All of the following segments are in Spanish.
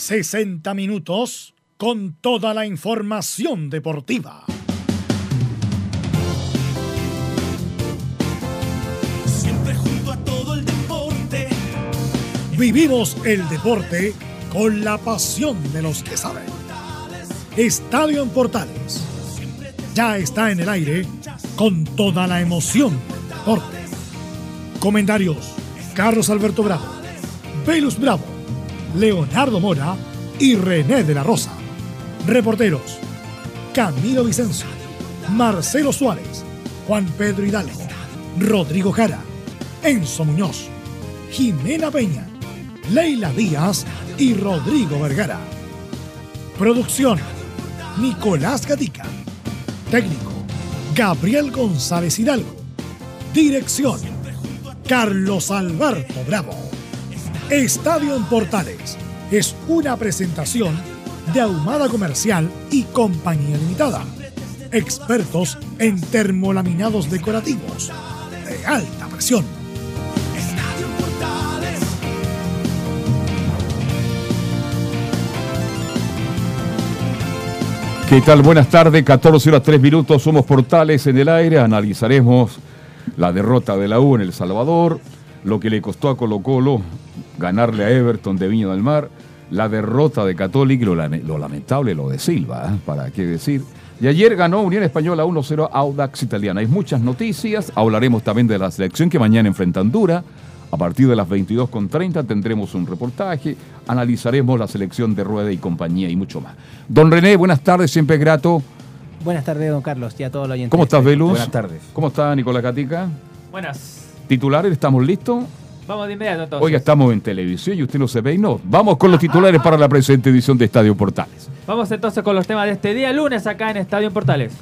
60 minutos con toda la información deportiva. Siempre junto a todo el deporte. Vivimos el deporte con la pasión de los que saben. Estadio en Portales. Ya está en el aire con toda la emoción del deporte. Comentarios: Carlos Alberto Bravo, Velus Bravo, Leonardo Mora y René de la Rosa. Reporteros: Camilo Vicencio, Marcelo Suárez, Juan Pedro Hidalgo, Rodrigo Jara, Enzo Muñoz, Jimena Peña, Leila Díaz y Rodrigo Vergara. Producción: Nicolás Gatica. Técnico: Gabriel González Hidalgo. Dirección: Carlos Alberto Bravo. Estadio en Portales es una presentación de Ahumada Comercial y Compañía Limitada. Expertos en termolaminados decorativos de alta presión. Estadio Portales. ¿Qué tal? Buenas tardes, 14 horas 3 minutos, somos Portales en el aire, analizaremos la derrota de la U en El Salvador, lo que le costó a Colo Colo ganarle a Everton de Viña del Mar, la derrota de Católica y lo, lame- lo lamentable lo de Silva, ¿eh? para qué decir. Y ayer ganó Unión Española 1-0 a Audax Italiana. Hay muchas noticias, hablaremos también de la selección que mañana enfrenta Honduras. A partir de las 22.30 tendremos un reportaje, analizaremos la selección de Rueda y compañía y mucho más. Don René, buenas tardes, siempre es grato. Buenas tardes, don Carlos, y a todos los oyentes. ¿Cómo estás, Velus? Buenas tardes. ¿Cómo está Nicolás Catica? Buenas. ¿Titulares? ¿Estamos listos? Vamos de inmediato entonces. Oiga, estamos en televisión y usted no se ve y no. Vamos con los titulares para la presente edición de Estadio Portales. Vamos entonces con los temas de este día, lunes, acá en Estadio Portales.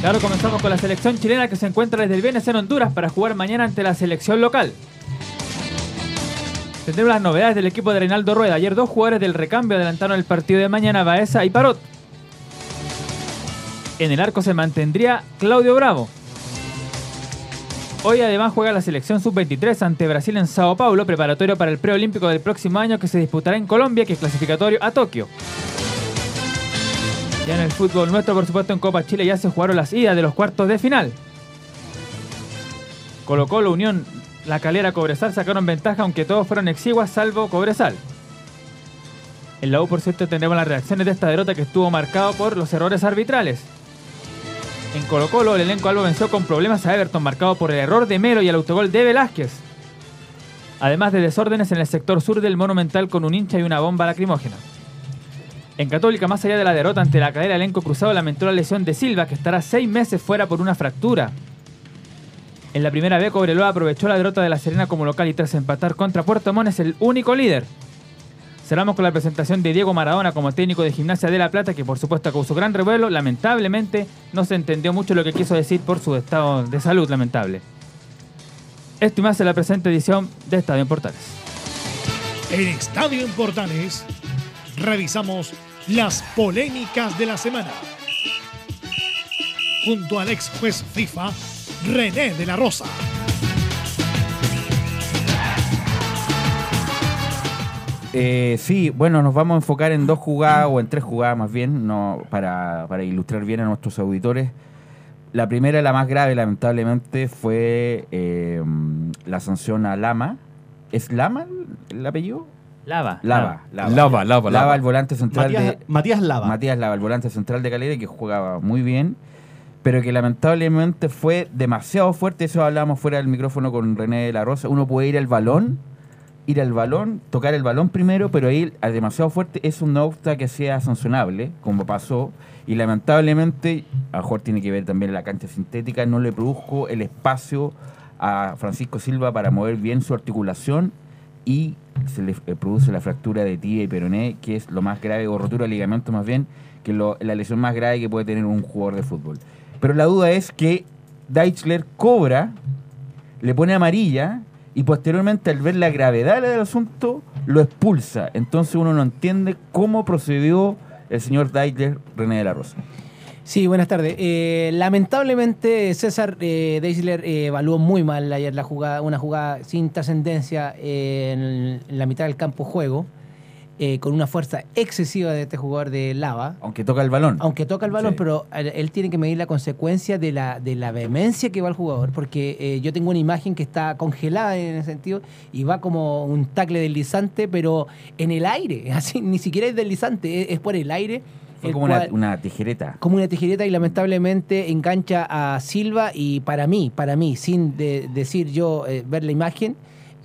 Claro, comenzamos con la selección chilena que se encuentra desde el viernes en Honduras para jugar mañana ante la selección local. Tendremos las novedades del equipo de Reinaldo Rueda. Ayer dos jugadores del recambio adelantaron el partido de mañana, Baeza y Parot. En el arco se mantendría Claudio Bravo. Hoy además juega la selección sub-23 ante Brasil en Sao Paulo, preparatorio para el preolímpico del próximo año que se disputará en Colombia, que es clasificatorio a Tokio. Ya en el fútbol nuestro, por supuesto, en Copa Chile ya se jugaron las idas de los cuartos de final. Colo Colo, Unión, La Calera, Cobresal sacaron ventaja, aunque todos fueron exiguas, salvo Cobresal. En la U, por cierto, tendremos las reacciones de esta derrota que estuvo marcado por los errores arbitrales. En Colo Colo, el elenco albo venció con problemas a Everton, marcado por el error de Melo y el autogol de Velázquez. Además de desórdenes en el sector sur del Monumental con un hincha y una bomba lacrimógena. En Católica, más allá de la derrota ante la cadera, el elenco cruzado lamentó la lesión de Silva, que estará seis meses fuera por una fractura. En la primera B, Cobreloa aprovechó la derrota de la Serena como local y tras empatar contra Puerto Montt es el único líder. Cerramos con la presentación de Diego Maradona como técnico de Gimnasia de La Plata, que por supuesto causó gran revuelo. Lamentablemente no se entendió mucho lo que quiso decir por su estado de salud lamentable. Esto y más en la presente edición de Estadio en Portales. En Estadio en Portales revisamos las polémicas de la semana. Junto al ex juez FIFA, René de la Rosa. Eh, sí, bueno, nos vamos a enfocar en dos jugadas o en tres jugadas más bien, no, para, para ilustrar bien a nuestros auditores. La primera, la más grave, lamentablemente, fue eh, la sanción a Lama. ¿Es Lama el- el apellido? Lava. Lava, Lava. Lava, Lava, Lava. el volante central Matías, de, Matías Lava. Matías Lava, el volante central de Calera, que jugaba muy bien, pero que lamentablemente fue demasiado fuerte. Eso hablábamos fuera del micrófono con René de la Rosa. Uno puede ir al balón, ir al balón, tocar el balón primero, pero ir demasiado fuerte es un nocta que sea sancionable, como pasó. Y lamentablemente, a lo mejor tiene que ver también la cancha sintética, no le produjo el espacio a Francisco Silva para mover bien su articulación y se le eh, produce la fractura de tibia y peroné, que es lo más grave, o rotura de ligamento más bien, que es la lesión más grave que puede tener un jugador de fútbol. Pero la duda es que Deichler cobra, le pone amarilla y posteriormente al ver la gravedad del asunto lo expulsa. Entonces uno no entiende cómo procedió el señor Deichler René de la Rosa. Sí, buenas tardes. Eh, lamentablemente César eh, Deisler eh, evaluó muy mal ayer la jugada, una jugada sin trascendencia en, la mitad del campo juego. Eh, con una fuerza excesiva de este jugador de Lava. Aunque toca el balón. Aunque toca el balón, Sí. pero él, él tiene que medir la consecuencia de la, de la vehemencia que va el jugador, porque eh, yo tengo una imagen que está congelada en ese sentido y va como un tacle deslizante, pero en el aire, así ni siquiera es deslizante, es, es por el aire. Fue el como una, tijereta. como una tijereta y lamentablemente engancha a Silva y para mí, para mí, sin de- decir yo eh, ver la imagen,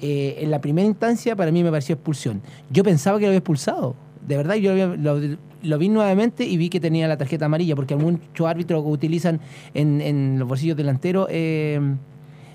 eh, en la primera instancia para mí me pareció expulsión. Yo pensaba que lo había expulsado, de verdad, yo lo, lo- lo vi nuevamente y vi que tenía la tarjeta amarilla, porque muchos árbitros utilizan en, en los bolsillos delanteros eh,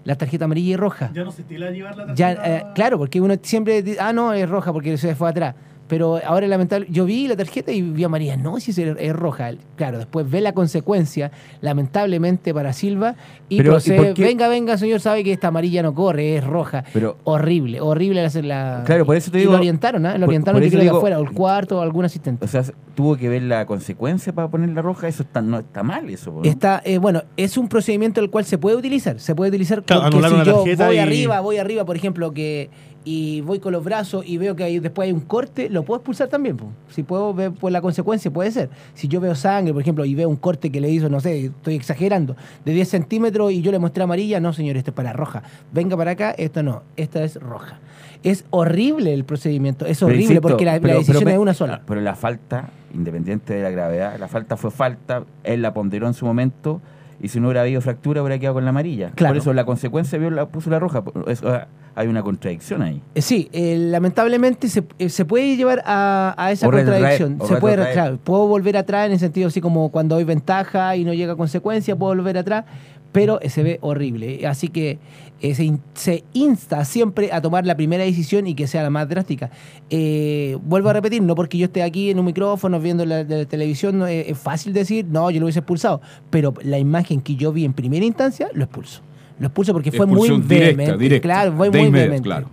la tarjeta amarilla y roja. Ya no se estila llevar la Ya, tarjeta. eh, claro, porque uno siempre dice, ah, no, es roja porque se fue atrás. Pero ahora lamentable, yo vi la tarjeta y vi a María, no, si es, es roja. Claro, después ve la consecuencia, lamentablemente para Silva, y Pero, ¿y procede, venga, venga, señor, sabe que esta amarilla no corre, es roja. Pero- horrible, horrible hacer la... Claro, por eso te y digo- lo orientaron, ¿ah? Lo orientaron por eso creo que afuera, o el cuarto, o algún asistente. O sea, tuvo que ver la consecuencia para poner la roja. Eso está, no está mal, eso. ¿no? Está, eh, bueno, es un procedimiento el cual se puede utilizar. Se puede utilizar Claro, porque si una yo tarjeta voy y- arriba, voy arriba, por ejemplo, que y voy con los brazos y veo que hay- después hay un corte, lo puedo expulsar también. po. Si puedo ver por la consecuencia, puede ser. Si yo veo sangre, por ejemplo, y veo un corte que le hizo, no sé, estoy exagerando, de 10 centímetros y yo le mostré amarilla, no, señor, esto es para roja. Venga para acá, esto no, esta es roja. Es horrible el procedimiento, es horrible insisto, porque la, la pero- decisión pero- es una sola. Pero la falta, independiente de la gravedad, la falta fue falta. Él la ponderó en su momento. Y si no hubiera habido fractura, hubiera quedado con la amarilla. Claro. Por eso la consecuencia vio la, puso la roja. Eso, ah, hay una contradicción ahí. Eh, Sí, eh, lamentablemente se, eh, se puede llevar a, a esa O contradicción. se puede, claro, puedo volver atrás en el sentido así como cuando hay ventaja y no llega a consecuencia, puedo volver atrás, pero se ve horrible. Así que eh, se, in- se insta siempre a tomar la primera decisión y que sea la más drástica. Eh, vuelvo a repetir, no porque yo esté aquí en un micrófono viendo la, la televisión, no, eh, es fácil decir, no, yo lo hubiese expulsado, pero la imagen que yo vi en primera instancia, lo expulso. Lo expulso porque fue muy directa, vehemente. directa, claro, fue muy inmediato, vehemente. claro.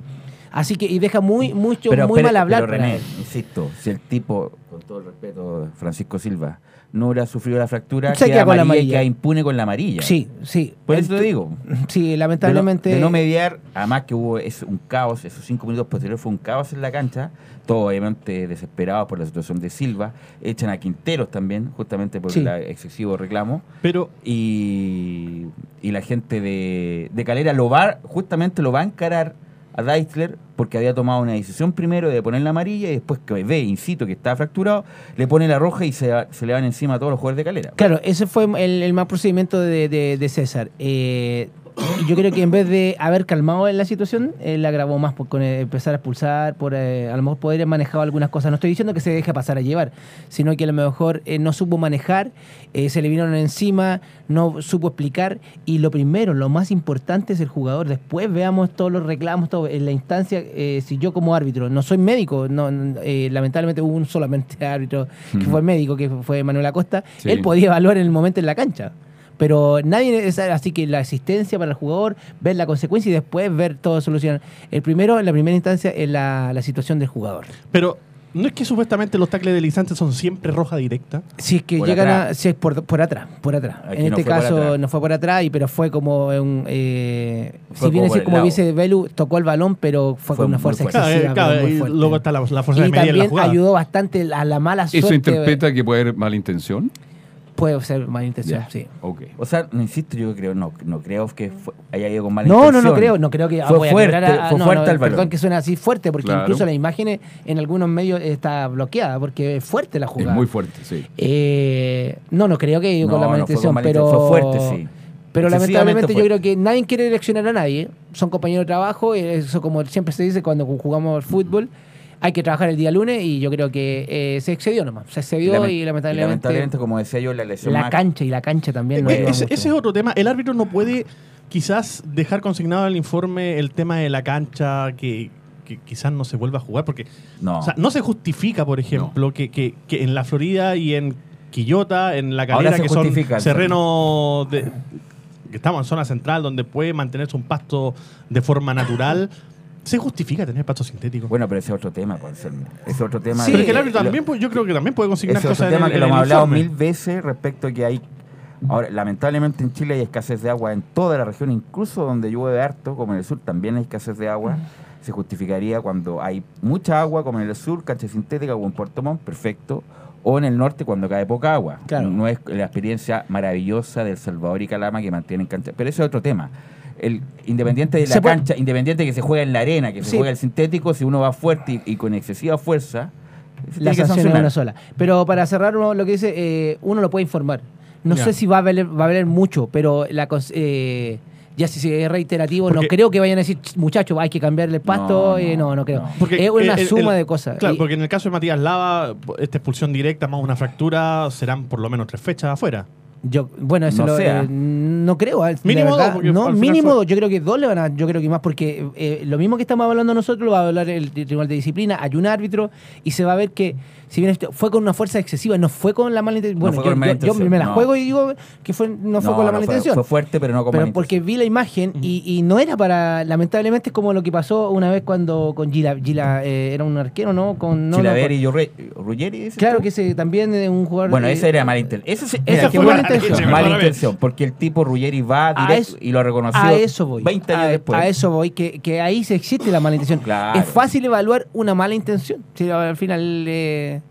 Así que, y deja muy, mucho, Pero, muy pero- mal hablar. pero René, él. insisto, si el tipo, con todo el respeto, Francisco Silva, no hubiera sufrido la fractura, Se queda, queda con la amarilla queda impune con la amarilla. Sí, sí. Por eso te digo. Sí, De no, lamentablemente. de no mediar, además que hubo es un caos, esos cinco minutos posteriores fue un caos en la cancha, todos obviamente desesperados por la situación de Silva, echan a Quinteros también, justamente por Sí. el excesivo reclamo, Pero y, y la gente de, de Calera lo va, justamente lo va a encarar a Deisler porque había tomado una decisión primero de poner la amarilla y después que ve, incito, que está fracturado, le pone la roja y se, se le van encima a todos los jugadores de Calera. Claro, ese fue el, el mal procedimiento de, de- César. Eh, yo creo que en vez de haber calmado en la situación, él agravó más por con, eh, empezar a expulsar, por eh, a lo mejor poder haber manejado algunas cosas. No estoy diciendo que se deje pasar a llevar, sino que a lo mejor eh, no supo manejar, eh, se le vinieron encima, no supo explicar. Y lo primero, lo más importante es el jugador. Después veamos todos los reclamos, todo. En la instancia, eh, si yo como árbitro, no soy médico, no, eh, lamentablemente hubo un solamente árbitro que fue médico, que fue Manuel Acosta, Sí. él podía evaluar en el momento en la cancha. Pero nadie es así que la asistencia para el jugador, ver la consecuencia y después ver todo solucionar. El primero, en la primera instancia, es la, la situación del jugador. Pero no es que supuestamente los tacles deslizantes son siempre roja directa. Si es que Por llegan atrás. a. Si es por, por atrás, por atrás. Aquí en no este caso atrás. no fue por atrás, y, pero fue como un. Eh, Fue si bien como es como dice Belu, tocó el balón, pero fue, Fue con una fuerza fuerte. Excesiva. eh, claro, y luego está la, la fuerza de y en la también jugada. ayudó bastante a la mala suerte. ¿Eso interpreta que puede haber mala intención? Puede ser mala intención, sí. Ok. O sea, no insisto, yo creo, no, no creo que fue- haya ido con mala No, no, intención. no creo, no creo que Fue voy fuerte, a- fue no, fuerte no, balón. Perdón que suena así fuerte, porque Claro. incluso las imágenes en algunos medios está bloqueada, porque es fuerte la Es jugada. muy fuerte, sí. Eh, no, no creo que haya ido con No, la mala no intención, mala pero intención, fue fuerte, sí. Pero lamentablemente yo creo que nadie quiere eleccionar a nadie. Son compañeros de trabajo, eh, eso como siempre se dice cuando jugamos al fútbol. Hay que trabajar el día lunes y yo creo que eh, se excedió nomás. Se excedió lament- y lamentablemente, lamentablemente, como decía yo, la lesión la más- cancha y la cancha también no Eh, ese, es otro tema. El árbitro no puede quizás dejar consignado en el informe el tema de la cancha que, que quizás no se vuelva a jugar porque No. o sea, no se justifica, por ejemplo, que, que- que en la Florida y en Quillota, en la se que son terrenos de, que estamos en zona central donde puede mantenerse un pasto de forma natural, se justifica tener pasto sintético. Bueno, pero ese es otro tema, pues, Anselmo. Ese es otro tema. Sí, Pero de- es que el árbitro lo- también, pues, yo creo que también puede consignar Ese es cosas otro en tema el- que lo hemos hablado mil veces respecto a que hay. Ahora, lamentablemente en Chile hay escasez de agua en toda la región, incluso donde llueve harto, como en el sur también hay escasez de agua. se justificaría cuando hay mucha agua, como en el sur, cancha sintética o en Puerto Montt, perfecto. O en el norte cuando cae poca agua. Claro. No es la experiencia maravillosa del Salvador y Calama que mantienen cancha. Pero eso es otro tema. El independiente de la cancha, independiente que se juega en la arena, que se Sí. juega el sintético, si uno va fuerte y, y con excesiva fuerza, La sanción es una sola. Pero para cerrar uno, lo que dice, eh, uno lo puede informar. No sé si va a valer, va a valer mucho, pero la eh, ya si es reiterativo, no creo que vayan a decir, muchachos, hay que cambiarle el pasto. No, eh, no, no, creo. no. Porque es una el- suma el- de cosas. Claro, Y- porque en el caso de Matías Lava, esta expulsión directa más una fractura serán por lo menos tres fechas afuera. Yo, bueno, eso No lo- sea. eh, no creo. Mínimo verdad, dos, no, mínimo dos. Yo creo que dos le van a. Yo creo que más, porque eh, lo mismo que estamos hablando nosotros lo va a hablar el Tribunal de Disciplina. Hay un árbitro y se va a ver que, si bien esto fue con una fuerza excesiva, no fue con la mala intención. Bueno, fue yo, con mala yo- yo intención, me la no. juego y digo que fue, no fue con la mala fue, intención. Fue fuerte, pero no con Pero mala porque intención. vi la imagen y, y no era para. Lamentablemente es como lo que pasó una vez cuando con Gila. Gila eh, era un arquero, ¿no? Con, no, no, Chilaveri con- y Ruggeri, Claro tú? que ese también es un jugador. Bueno, eh, esa era mala intención. Eso sí- Esa fue mala intención. Mala Perdóname. intención, porque el tipo Ruggeri va directo eso- y lo reconoció A eso voy. 20 años a, después. a eso voy, que, que ahí se existe la mala intención. Claro. Es fácil evaluar una mala intención. Sí, al final. eh,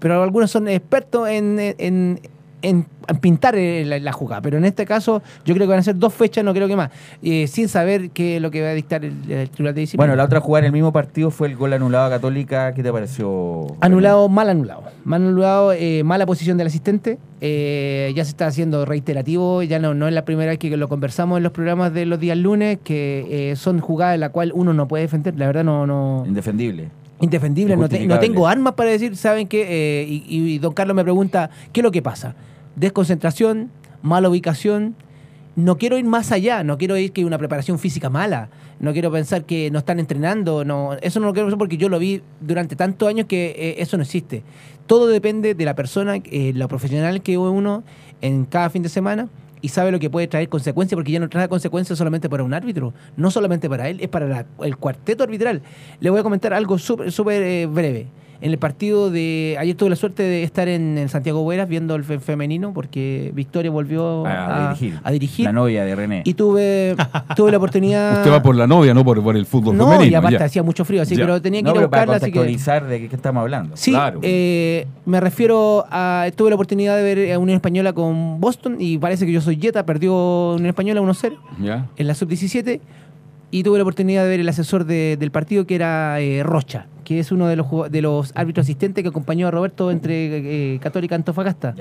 pero algunos son expertos en, en, en- pintar eh, la, la jugada. Pero en este caso, yo creo que van a ser dos fechas, no creo que más. eh, sin saber qué es lo que va a dictar el, el Tribunal de Disciplina. Bueno, la otra jugada en el mismo partido fue el gol anulado a Católica. ¿Qué te pareció? Anulado, mal anulado. Mal anulado, eh, mala posición del asistente. eh, ya se está haciendo reiterativo. Ya no, no es la primera vez que lo conversamos en los programas de los días lunes, que son jugadas en las cuales uno no puede defender. La verdad, no. no Indefendible. Indefendible. No, te- no Injustificable. tengo armas para decir, ¿saben qué? Eh, y, y don Carlos me pregunta, ¿qué es lo que pasa? Desconcentración, mala ubicación. No quiero ir más allá, no quiero ir que una preparación física mala, no quiero pensar que no están entrenando, no, eso no lo quiero pensar porque yo lo vi durante tantos años que eh, eso no existe. Todo depende de la persona, eh, lo profesional que uno en cada fin de semana y sabe lo que puede traer consecuencias, porque ya no trae consecuencias solamente para un árbitro, no solamente para él, es para la- el cuarteto arbitral. Le voy a comentar algo súper eh, breve. En el partido de. Ayer tuve la suerte de estar en, en Santiago Bueras viendo el fe- femenino, porque Victoria volvió A, a, dirigir. a dirigir. La novia de René. Y tuve, tuve la oportunidad. Usted va por la novia, no por, por el fútbol No, femenino. y aparte ya. hacía mucho frío, así, Ya. pero tenía que no, ir a pero para buscarla, así que. contextualizar de qué estamos hablando. Sí, Claro. eh, me refiero a. Tuve la oportunidad de ver a Unión Española con Boston y parece que yo soy Jetta, perdió Unión Española 1-0 Ya. en la sub-17 y tuve la oportunidad de ver el asesor de- del partido que era eh, Rocha, que es uno de los, de los árbitros asistentes que acompañó a Roberto entre eh, Católica y Antofagasta.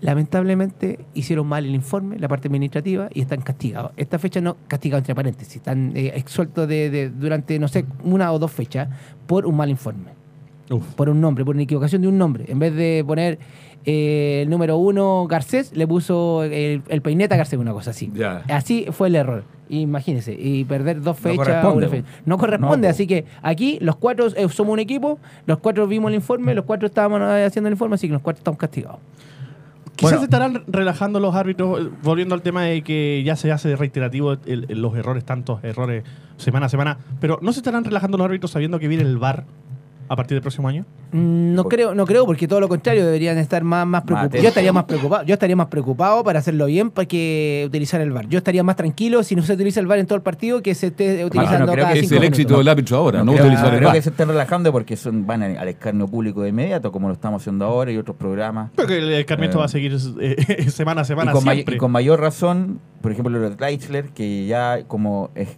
Lamentablemente hicieron mal el informe, la parte administrativa, y están castigados. Esta fecha no, castigados entre paréntesis, están eh, exsueltos de, de- durante, no sé, una o dos fechas por un mal informe Uf. por un nombre, por una equivocación de un nombre. En vez de poner eh, el número uno Garcés, le puso el, el peineta Garcés, una cosa así. Ya. Así fue el error. Imagínense, y perder dos No fechas. corresponde. No corresponde, No, po. así que aquí los cuatro eh, somos un equipo, los cuatro vimos el informe, los cuatro estábamos eh, haciendo el informe, así que los cuatro estamos castigados. Quizás Bueno. se estarán relajando los árbitros, volviendo al tema de que ya se hace reiterativo el- el- los errores, tantos errores semana a semana, pero ¿no se estarán relajando los árbitros sabiendo que viene el VAR a partir del próximo año? Mm, No creo, no creo, porque todo lo contrario deberían estar más, más preocupados. Yo estaría más preocupado, yo estaría más preocupado para hacerlo bien para que utilizar el VAR. Yo estaría más tranquilo si no se utiliza el VAR en todo el partido que se esté utilizando no creo cada que Es cinco el minutos. éxito del árbitro ahora, no, creo, utilizar no el creo VAR. que se estén relajando porque son, van al escarnio público de inmediato, como lo estamos haciendo ahora y otros programas. Porque el escarmiento Eh. va a seguir eh, semana a semana y, con may- siempre. y con mayor razón, por ejemplo, lo de Reichler, que ya como es,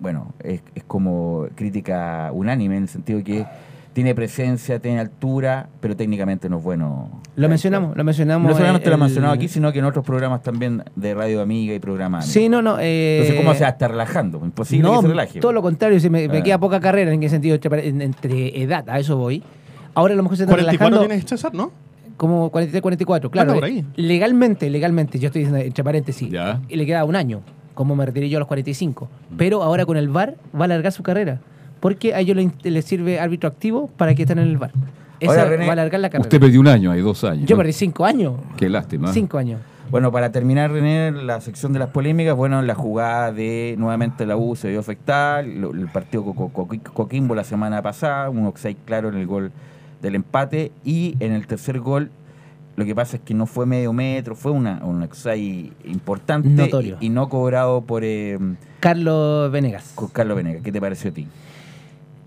bueno, es, es como crítica unánime en el sentido que tiene presencia, tiene altura, pero técnicamente no es bueno. Lo mencionamos, lo mencionamos. No solamente lo he el- mencionado aquí, sino que en otros programas también de Radio Amiga y programas. Sí, no, no. eh, Entonces, ¿cómo se va a estar relajando? Imposible no, que se relaje. todo lo contrario, si me, me Ah. queda poca carrera en qué sentido, entre, en- entre edad, a eso voy. Ahora a lo mejor se está 44 relajando tiene César, ¿no? como 43, 44, claro. Por ahí. eh, Legalmente, legalmente, yo estoy diciendo entre paréntesis, Ya. y le queda un año, como me retiré yo a los 45. Pero ahora con el VAR va a alargar su carrera, porque a ellos le, le sirve árbitro activo para que estén en el VAR. Esa Ahora, René, va a alargar la carrera. Usted perdió un año, hay dos años. yo ¿no? perdí cinco años. Qué lástima. Cinco años. Bueno, para terminar, René, la sección de las polémicas, bueno, la jugada de nuevamente la U se vio afectada, el partido con Co- Co- Coquimbo la semana pasada, un offside claro en el gol del empate y en el tercer gol Lo que pasa es que no fue medio metro, fue una, cosa ahí importante Notorio. y, y no cobrado por eh, Carlos Venegas. Carlos Venegas. ¿Qué te pareció a ti?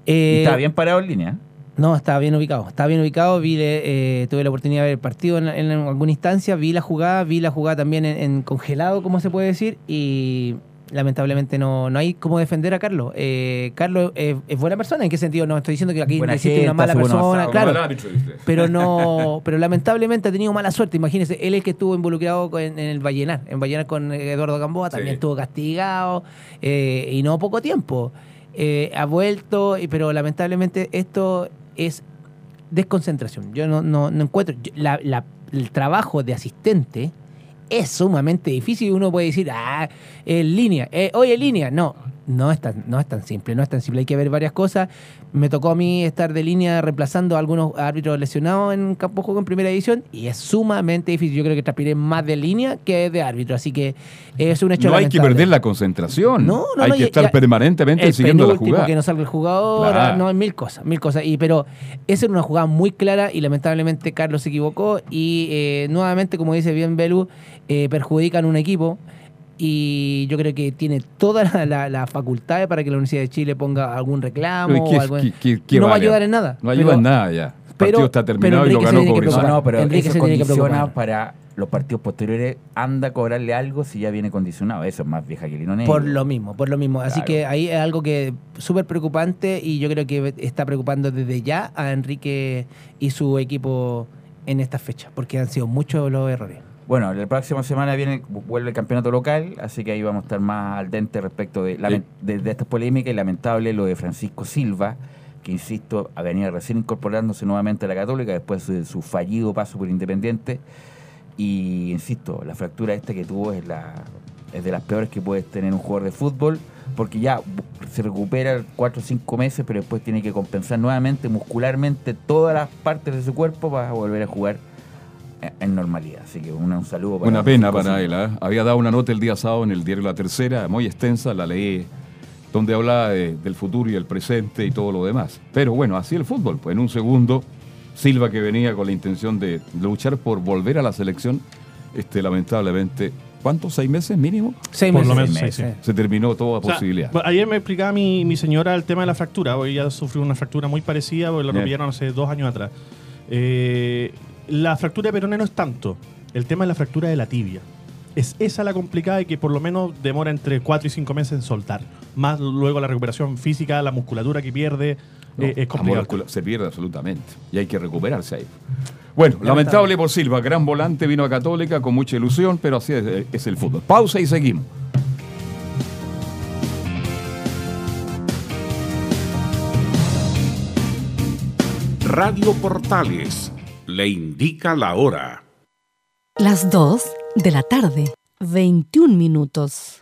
Eh, Y estaba bien parado en línea. No, estaba bien ubicado. Estaba bien ubicado. Vi, eh, tuve la oportunidad de ver el partido en, en alguna instancia. Vi la jugada, vi la jugada también en, en congelado, como se puede decir. Y lamentablemente no, no hay cómo defender a Carlos. Eh, Carlos es, es buena persona. ¿En qué sentido? No estoy diciendo que aquí Buena existe gente, una mala persona. Claro. Pero no, pero lamentablemente ha tenido mala suerte. Imagínese, él es el que estuvo involucrado con- en, el Vallenar, en Vallenar con Eduardo Gamboa, también Sí. estuvo castigado eh, y no poco tiempo. Eh, ha vuelto, pero lamentablemente esto es desconcentración. Yo no, no, no encuentro. la- la- el trabajo de asistente es sumamente difícil uno puede decir, ah, en línea, eh, hoy en línea. No, no es, tan, no es tan simple, no es tan simple. Hay que ver varias cosas. Me tocó a mí estar de línea reemplazando a algunos árbitros lesionados en campo de juego en primera edición y es sumamente difícil. Yo creo que transpiré más de línea que de árbitro, así que es un hecho No hay que perder la concentración. No, no, hay no, que estar permanentemente el siguiendo la jugada. que no salga el jugador, Claro. no, mil cosas, mil cosas. Y, pero esa era una jugada muy clara y lamentablemente Carlos se equivocó y eh, nuevamente, como dice bien Belu, eh, perjudican un equipo y yo creo que tiene todas las la, las facultades para que la Universidad de Chile ponga algún reclamo Pero ¿y qué- o algo. qué- qué- qué no va a ayudar en nada. No ayuda en nada ya. El pero- partido está pero terminado y lo Enrique se ganó que Cobresal. No, preocupar. no, pero Enrique eso se tiene que condiciona preocupar. para los partidos posteriores. Anda a cobrarle algo si ya viene condicionado. Eso es más vieja que negro. Por lo mismo, por lo mismo. Así Claro. que ahí es algo que súper preocupante y yo creo que está preocupando desde ya a Enrique y su equipo en esta fecha, porque han sido muchos los errores. Bueno, la próxima semana viene vuelve el campeonato local, así que ahí vamos a estar más al dente respecto de, lamen- de, de estas polémicas y lamentable lo de Francisco Silva, que insisto, venía recién incorporándose nuevamente a la Católica después de su fallido paso por Independiente. Y insisto, la fractura esta que tuvo es, la, es de las peores que puede tener un jugador de fútbol, porque ya se recupera cuatro o cinco meses, pero después tiene que compensar nuevamente muscularmente todas las partes de su cuerpo para volver a jugar en- normalidad. Así que un, un saludo para Una pena para él. ¿ah? Había dado una nota el día sábado en el diario La Tercera, muy extensa, la leí, donde hablaba de- del futuro y el presente y todo lo demás. Pero bueno, así el fútbol. Pues en un segundo, Silva que venía con la intención de luchar por volver a la selección, este, lamentablemente, ¿cuántos? ¿Seis meses mínimo? Seis Por lo meses. menos, sí, sí. Se terminó toda O sea, posibilidad. ayer me explicaba mi, mi señora el tema de la fractura. Hoy ella sufrió una fractura muy parecida porque lo Bien. rompieron hace dos años atrás. Eh, la fractura de peroné no es tanto. El tema es la fractura de la tibia. Es esa la complicada y que por lo menos demora entre 4 y 5 meses en soltar. Más luego la recuperación física, la musculatura que pierde, No, eh, es la complicado. se pierde absolutamente. Y hay que recuperarse ahí. Bueno, lamentable por Silva, gran volante, vino a Católica con mucha ilusión, pero así es, es el fútbol. Pausa y seguimos. Radio Portales le indica la hora. Las 2 de la tarde, 21 minutos.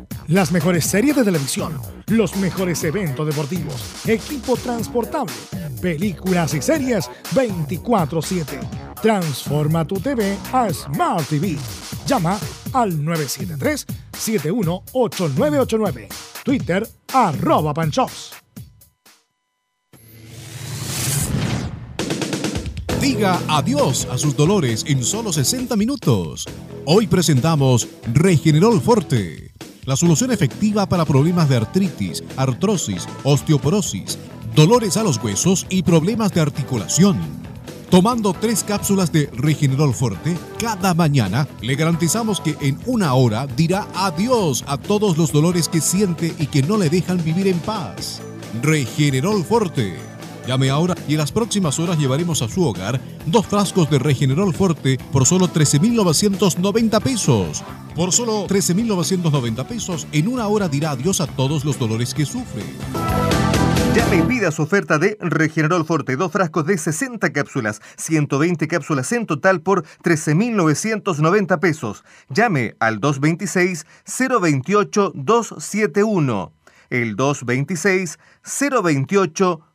Las mejores series de televisión, los mejores eventos deportivos, equipo transportable, películas y series 24/7. Transforma tu TV a Smart TV. Llama al 973-718989. Twitter arroba panchops. Diga adiós a sus dolores en solo 60 minutos. Hoy presentamos Regenerol Forte, la solución efectiva para problemas de artritis, artrosis, osteoporosis, dolores a los huesos y problemas de articulación. Tomando tres cápsulas de Regenerol Forte cada mañana, le garantizamos que en una hora dirá adiós a todos los dolores que siente y que no le dejan vivir en paz. Regenerol Forte. Llame ahora y en las próximas horas llevaremos a su hogar dos frascos de Regenerol Forte por solo 13.990 pesos. Por solo 13.990 pesos, en una hora dirá adiós a todos los dolores que sufre. Llame y pida su oferta de Regenerol Forte, dos frascos de 60 cápsulas, 120 cápsulas en total por 13.990 pesos. Llame al 226-028-271. El 226-028-271.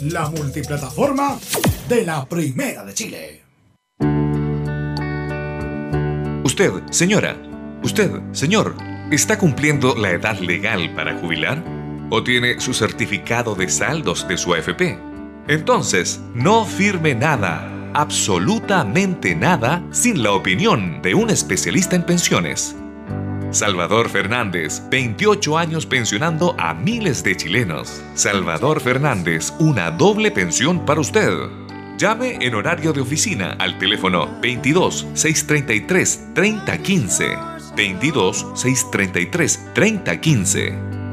la multiplataforma de la Primera de Chile. Usted, señora, usted, señor, ¿está cumpliendo la edad legal para jubilar? ¿O tiene su certificado de saldos de su AFP? Entonces, no firme nada, absolutamente nada, sin la opinión de un especialista en pensiones. Salvador Fernández, 28 años pensionando a miles de chilenos. Salvador Fernández, una doble pensión para usted. Llame en horario de oficina al teléfono 22 633 3015. 22 633 3015.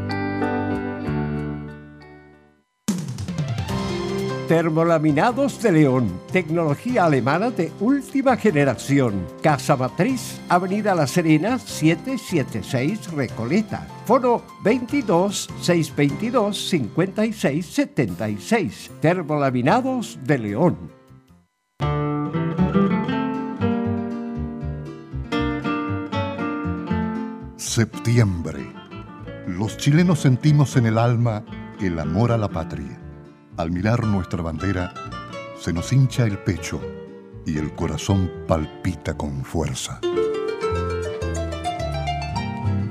Termolaminados de León, tecnología alemana de última generación. Casa Matriz, Avenida La Serena, 776 Recoleta. Foro 22 622 56 76. Termolaminados de León. Septiembre. Los chilenos sentimos en el alma el amor a la patria. Al mirar nuestra bandera, se nos hincha el pecho y el corazón palpita con fuerza.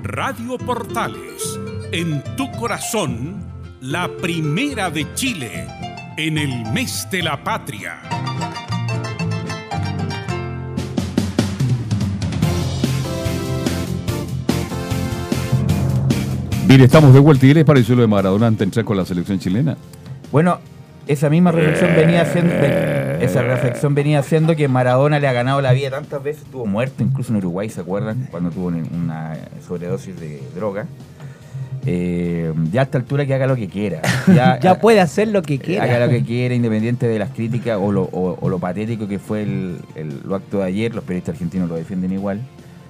Radio Portales, en tu corazón, la primera de Chile, en el mes de la patria. Bien, estamos de vuelta. ¿Y qué les pareció lo de Maradona antes de entrar con la selección chilena? Bueno, esa misma reflexión venía haciendo esa reflexión venía haciendo que Maradona le ha ganado la vida tantas veces, estuvo muerto incluso en Uruguay, ¿se acuerdan? Cuando tuvo una sobredosis de droga. Eh, ya a esta altura que haga lo que quiera. Ya, puede hacer lo que quiera. Haga lo que quiera, independiente de las críticas o lo, o- o lo patético que fue el, el- lo acto de ayer. Los periodistas argentinos lo defienden igual.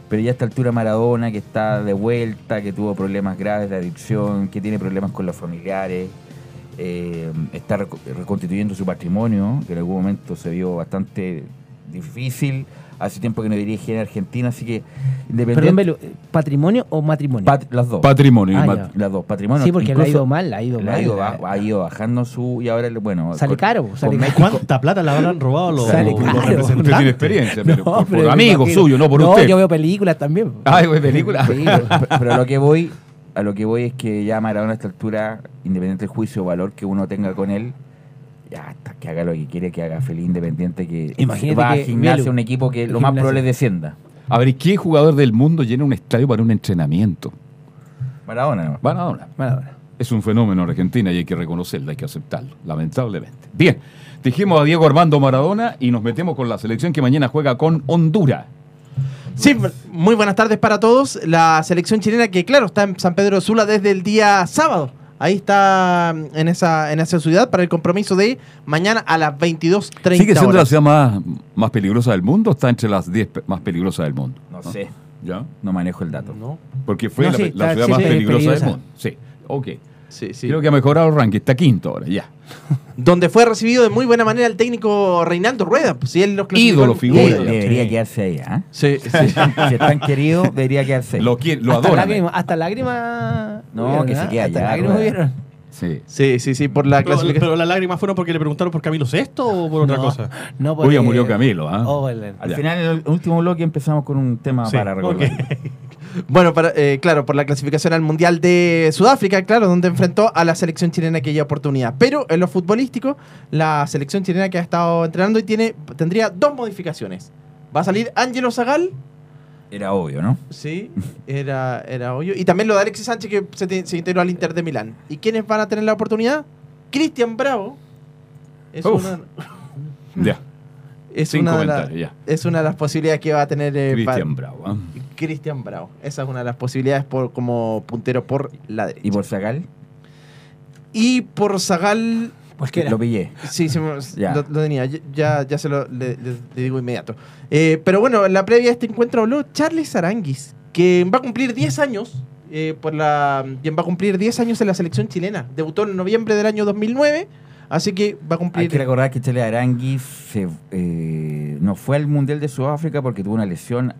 Pero ya a esta altura Maradona, que está de vuelta, que tuvo problemas graves de adicción, que tiene problemas con los familiares, eh, está reco- reconstituyendo su patrimonio, que en algún momento se vio bastante difícil. Hace tiempo que no dirige en Argentina, así que Perdón, independiente... Belu, ¿patrimonio o matrimonio? Pat- las dos. Patrimonio Ah, mat-. Las dos, patrimonio. Sí, porque le ha ido mal, le ha ido le mal. ha ido, ba- ha ido bajando su. Y ahora, bueno. Sale con- caro, sale caro. ¿Cuánta plata le habrán robado los, Sale los caro. representantes? Usted tiene experiencia, pero por, por pero me amigos suyos, no por no, usted. yo veo películas también. Ay, güey, película. Sí, pero- pero, pero a lo que voy, a lo que voy es que ya Maradona a esta altura, independiente del juicio o valor que uno tenga con él, ya hasta que haga lo que quiere, que haga feliz, independiente que Imagínate va que a gimnasia, un equipo que lo más probable es descienda. A ver, ¿y qué jugador del mundo llena un estadio para un entrenamiento? Maradona, ¿no? Maradona. Maradona. Es un fenómeno en Argentina y hay que reconocerlo, hay que aceptarlo, lamentablemente. Bien, dijimos a Diego Armando Maradona y nos metemos con la selección que mañana juega con Honduras. Sí, muy buenas tardes para todos. La selección chilena que, claro, está en San Pedro Sula desde el día sábado. Ahí está mm, en esa, en esa ciudad para el compromiso de mañana a las 22.30 ¿Sigue siendo la horas. ciudad más, más peligrosa del mundo o está entre las 10 pe- más peligrosas del mundo? No sé, ¿Ya? no manejo el dato. ¿no? Porque fue No, la, sí, la ciudad sí, más sí, peligrosa peligrosa. del mundo. Sí, ok. Sí, sí. Creo que ha mejorado el ranking, está quinto ahora, ya. Donde fue recibido de muy buena manera el técnico Reinaldo Rueda. Pues, si él los Ídolo, figura. De- debería quedarse ahí, ¿ah? Sí, sí. Si es tan querido, debería quedarse ahí. Lo, quiere- lo hasta lágrimas, hasta lágrimas. No, que se ¿ah? quede Hasta allá, lágrimas hubieron. Sí. Sí, sí, sí, por la Pero, clasificación. pero las lágrimas fueron porque le preguntaron por Camilo Sesto o por otra No, cosa. No, ya murió Camilo, ¿ah? Oh, el- Al Ya. final, en el último bloque empezamos con un tema Sí, para recordar. Bueno, para, eh, claro, por la clasificación al Mundial de Sudáfrica, claro, donde enfrentó a la selección chilena aquella oportunidad. Pero en lo futbolístico, la selección chilena que ha estado entrenando y tiene, tendría dos modificaciones. Va a salir Ángelo Zagal, Era obvio, ¿no? sí, era, era obvio. Y también lo de Alexis Sánchez que se, te- se integró al Inter de Milán. ¿Y quiénes van a tener la oportunidad? Cristian Bravo. Es Uf. una, Ya. es, Sin una de la- comentario, ya. es una de las posibilidades que va a tener eh, Cristian Bravo. ¿ah? Cristian Bravo. Esa es una de las posibilidades por, como puntero por la derecha. ¿Y por Zagal? Y por Zagal. Lo pillé. Sí, sí, Ya. Lo, lo tenía. Ya, ya se lo le, le- le digo inmediato. Eh, pero bueno, en la previa de este encuentro habló Charles Aranguis, que va a cumplir 10 años. eh, por la, quien va a cumplir 10 años en la selección chilena. Debutó en noviembre del año 2009. Así que va a Hay cumplir. que recordar que Chele Aranguis se, eh, no fue al Mundial de Sudáfrica porque tuvo una lesión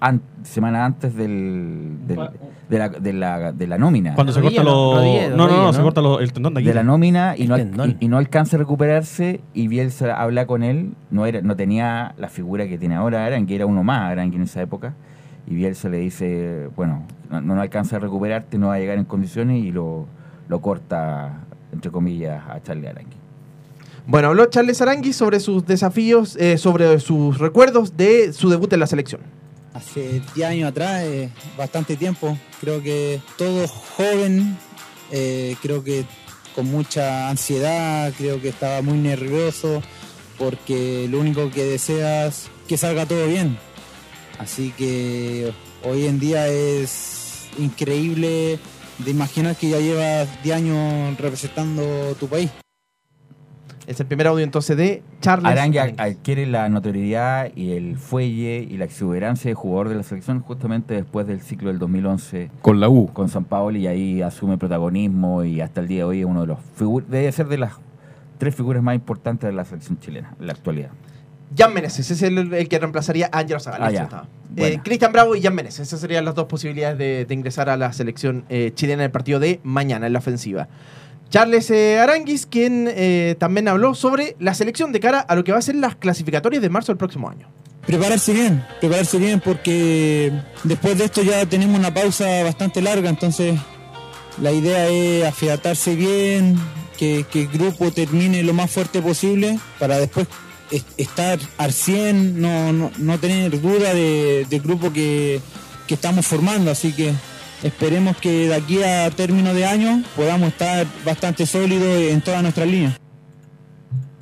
an- semana antes del, del- de, la, de, la, de la nómina. Cuando se corta los. no, no, no, se corta el tendón de aquí. de la nómina y no, al- tendón. y, y no alcanza a recuperarse y Bielsa habla con él, no era no tenía la figura que tiene ahora Arangui, era uno más Arangui en esa época y Bielsa le dice, bueno, no, no alcanza a recuperarte, no va a llegar en condiciones y lo, lo corta, entre comillas, a Charlie Arangui. Bueno, habló Charles Aranguis sobre sus desafíos, eh, sobre sus recuerdos de su debut en la selección. Hace 10 años atrás, eh, bastante tiempo, creo que todo joven, eh, creo que con mucha ansiedad, creo que estaba muy nervioso, porque lo único que deseas es que salga todo bien. Así que hoy en día es increíble de imaginar que ya llevas 10 años representando tu país. Es el primer audio entonces de Charles Aranguis. adquiere la notoriedad y el fuelle y la exuberancia de jugador de la selección justamente después del ciclo del 2011 Con la U. con San Paolo y ahí asume protagonismo y hasta el día de hoy es uno de los debe ser de las tres figuras más importantes de la selección chilena en la actualidad. Jan Meneses es el, el que reemplazaría a Ángelo Zagal. Ah. Eh, Cristian Bravo y Jan Meneses. Esas serían las dos posibilidades de, de ingresar a la selección eh, chilena en el partido de mañana en la ofensiva. Charles eh, Aranguis, quien eh, también habló sobre la selección de cara a lo que va a ser las clasificatorias de marzo del próximo año. prepararse bien, prepararse bien porque después de esto ya tenemos una pausa bastante larga, entonces la idea es afiatarse bien, que, que el grupo termine lo más fuerte posible para después es- estar al 100, no, no, no tener duda de- del grupo que, que estamos formando, así que esperemos que de aquí a término de año podamos estar bastante sólidos en todas nuestras líneas.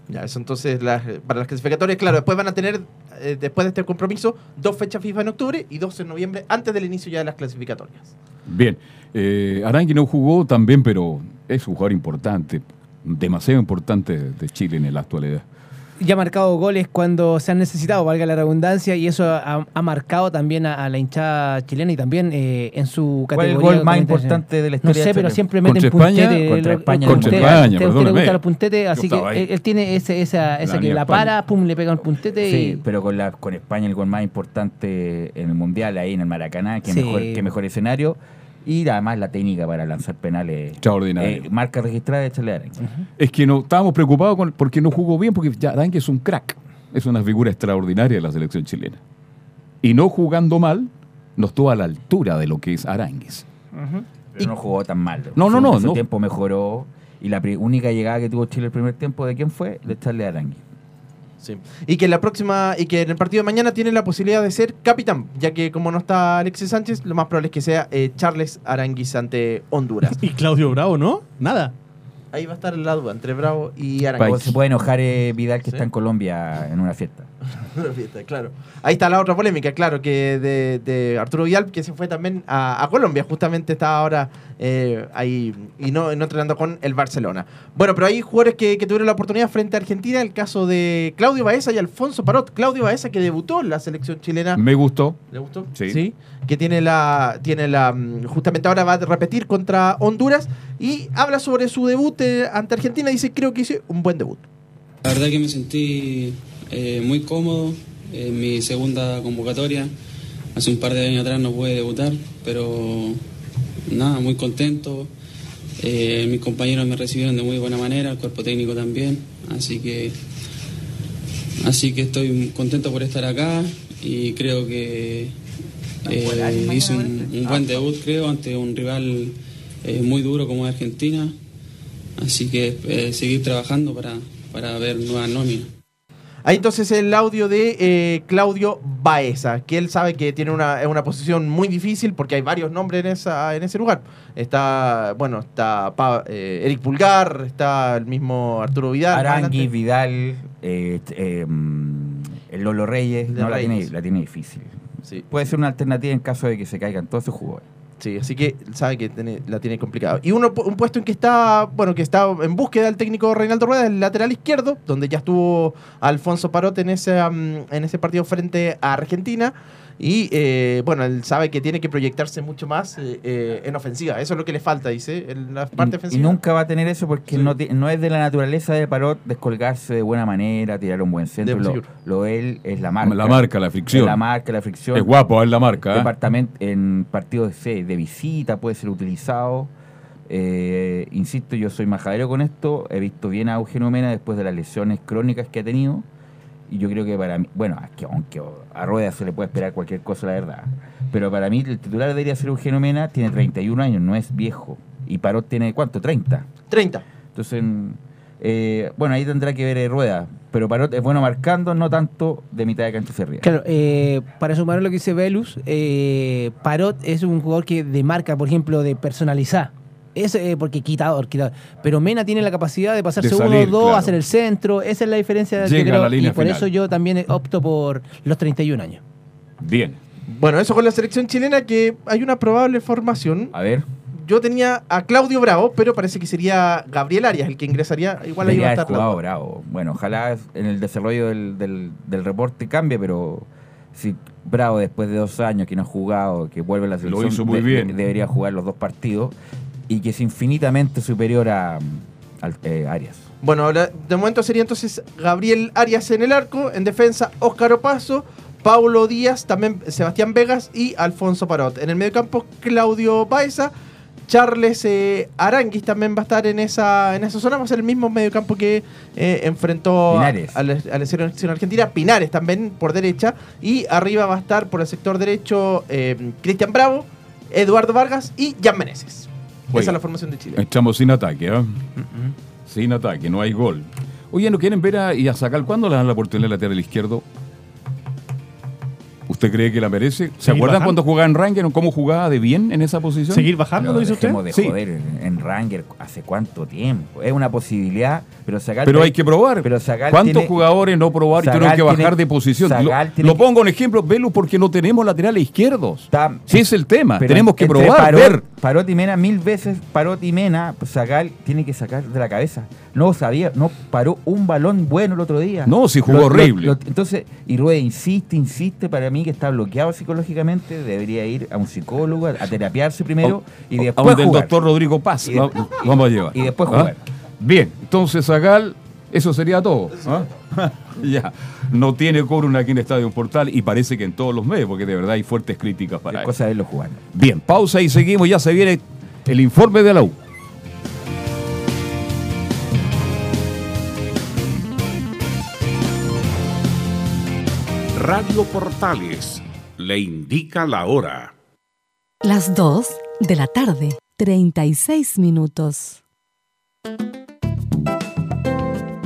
Ya, eso entonces las- para las clasificatorias, claro, después van a tener, eh, después de este compromiso, dos fechas FIFA en octubre y dos en noviembre, antes del inicio ya de las clasificatorias. Bien. Eh, Arangui no jugó también, pero es un jugador importante. Demasiado importante de Chile en la actualidad. Ya ha marcado goles cuando se han necesitado, valga la redundancia, y eso ha, ha marcado también a, a la hinchada chilena y también eh, en su ¿Cuál es categoría. el gol más importante de la No historia sé, de pero siempre meten ¿Contra España? puntete. Contra España, Contra. España, usted- le gustan los puntetes, así que él, él tiene ese, esa, esa La que la España. para, pum, le pega un puntete Sí, y... pero con la con España el gol más importante en el Mundial, ahí en el Maracaná, que, Sí. mejor, que mejor escenario. Y además la técnica para lanzar penales. Extraordinario. Eh, marca registrada de Chile Aranguis. Es que no estábamos preocupados con, porque no jugó bien, porque ya Arangui es un crack. Es una figura extraordinaria de la selección chilena. Y no jugando mal, no estuvo a la altura de lo que es Aranguis. Pero no jugó tan mal. No, no, no, Su no. tiempo mejoró. Y la única llegada que tuvo Chile el primer tiempo, ¿de quién fue? De Charlie Aranguis. Sí. Y que en la próxima, y que en el partido de mañana tiene la posibilidad de ser capitán, ya que como no está Alexis Sánchez, lo más probable es que sea eh, Charles Aranguis ante Honduras. Y Claudio Bravo, ¿no? Nada. Ahí va a estar la duda entre Bravo y O Aranguis. se puede enojar eh, Vidal que Sí. está en Colombia en una fiesta. Una fiesta, claro. Ahí está la otra polémica, claro, que de, de Arturo Vidal, que se fue también a, a Colombia, justamente está ahora eh, ahí y no, no entrenando con el Barcelona. Bueno, pero hay jugadores que, que tuvieron la oportunidad frente a Argentina, el caso de Claudio Baeza y Alfonso Parot. Claudio Baeza que debutó en la selección chilena. Me gustó. ¿Le gustó? Sí. Que tiene la. tiene la mm, Justamente ahora va a repetir contra Honduras. Y habla sobre su debut eh, ante Argentina. Dice, creo que hice un buen debut. La verdad que me sentí eh, muy cómodo en mi segunda convocatoria. Hace un par de años atrás no pude debutar, pero nada, muy contento. Eh, mis compañeros me recibieron de muy buena manera, el cuerpo técnico también, así que así que estoy contento por estar acá y creo que eh, hice un, un buen debut creo ante un rival eh, muy duro como es Argentina, así que eh, seguir trabajando para, para ver nuevas nóminas. Ahí entonces el audio de eh, Claudio Baeza, que él sabe que tiene una, es una posición muy difícil porque hay varios nombres en, esa, en ese lugar. Está, bueno, está Pa- eh, Eric Pulgar, está el mismo Arturo Vidal. Arangui. Vidal, eh, mm, el Lolo Reyes, no, la, tiene, la tiene difícil. Puede ser una alternativa en caso de que se caigan todos sus jugadores. Sí, así que sabe que tiene- la tiene complicado. Y uno, un puesto en que está, bueno, que está en búsqueda del técnico Reinaldo Rueda, el lateral izquierdo, donde ya estuvo Alfonso Parot en ese, am, en ese partido frente a Argentina. Y eh, bueno, él sabe que tiene que proyectarse mucho más eh, eh, en ofensiva. Eso es lo que le falta, dice, en la parte Y, y ofensiva. nunca va a tener eso porque no, no es de la naturaleza de Parot descolgarse de buena manera, tirar un buen centro. Lo, lo él es la marca. La marca, la fricción. Es la marca, la fricción. Es guapo, es la marca, ¿eh? Departamento, en partidos de visita puede ser utilizado. Eh, insisto, yo soy majadero con esto. He visto bien a Eugenio Mena después de las lesiones crónicas que ha tenido. Y yo creo que para mí, bueno, aunque a Rueda se le puede esperar cualquier cosa, la verdad. Pero para mí el titular debería ser Eugenio Mena, tiene 31 años, no es viejo. Y Parot tiene cuánto, 30. 30. Entonces, eh, bueno, ahí tendrá que ver eh, Rueda. Pero Parot es bueno marcando, no tanto de mitad de cancha hacia arriba. Claro, eh, para sumar a lo que dice Velus, eh, Parot es un jugador que de marca, por ejemplo, de personalizar. Es eh, porque quitador, quitador. Pero Mena tiene la capacidad de pasarse De uno salir, dos, claro. hacer el centro. Esa es la diferencia. que Llega a creo, la línea y por final. eso yo también opto por los 31 años. Bien. Bueno, eso con la selección chilena, que hay una probable formación. A ver. Yo tenía a Claudio Bravo, pero parece que sería Gabriel Arias el que ingresaría. Igual ahí va a estar jugado Bravo. Bueno, ojalá en el desarrollo del, del- del reporte cambie, pero si Bravo después de dos años que no ha jugado, que vuelve a la selección, hizo muy bien. debería jugar los dos partidos y que es infinitamente superior a, al- eh, Arias. Bueno, ahora, de momento sería entonces Gabriel Arias en el arco, en defensa Óscar Opaso, Paulo Díaz, también Sebastián Vegas y Alfonso Parot. En el mediocampo Claudio Baeza, Charles eh, Aranguis también va a estar en esa, en esa zona, va a ser el mismo mediocampo que eh, enfrentó a, a la, a la selección argentina, Pinares también por derecha, y arriba va a estar por el sector derecho eh, Cristian Bravo, Eduardo Vargas y Jan Meneses. Esa es la formación de Chile. Estamos sin ataque, ¿ah? Sin ataque, no hay gol. Oye, ¿no quieren ver a, y a sacar cuándo le dan la oportunidad lateral izquierdo? ¿Usted cree que la merece? ¿Se acuerdan bajando. cuando jugaba en Ranger? ¿Cómo jugaba de bien en esa posición? ¿Seguir bajando, lo dice usted? De Sí. joder en, Ranger hace cuánto tiempo. Es una posibilidad, pero Zagal Pero hay que probar. Pero Zagal ¿Cuántos tiene- jugadores no probar y Zagal tuvieron que bajar tiene- de posición? Lo, Zagal lo pongo en ejemplo, Velo, porque no tenemos laterales izquierdos. Sí, es el tema. Tenemos que probar, Parot, ver. Parot y Mena, mil veces Parot y Mena, pues Zagal tiene que sacar de la cabeza. No sabía, no paró un balón bueno el otro día. No, sí jugó horrible. entonces, y Rueda insiste, insiste para mí que está bloqueado psicológicamente, debería ir a un psicólogo, a, a terapiarse primero y A después donde el jugar. doctor Rodrigo Paz. Y vamos a llevar. y después ¿Ah? jugar. Bien, entonces Zagal, eso sería todo. ¿ah? ya. No tiene Coruna aquí en Estadio Portal y parece que en todos los medios, porque de verdad hay fuertes críticas para Es él. cosa de verlo jugar. Bien, pausa y seguimos. Ya se viene el informe de la U. Radio Portales le indica la hora. Las 2 de la tarde, 36 minutos.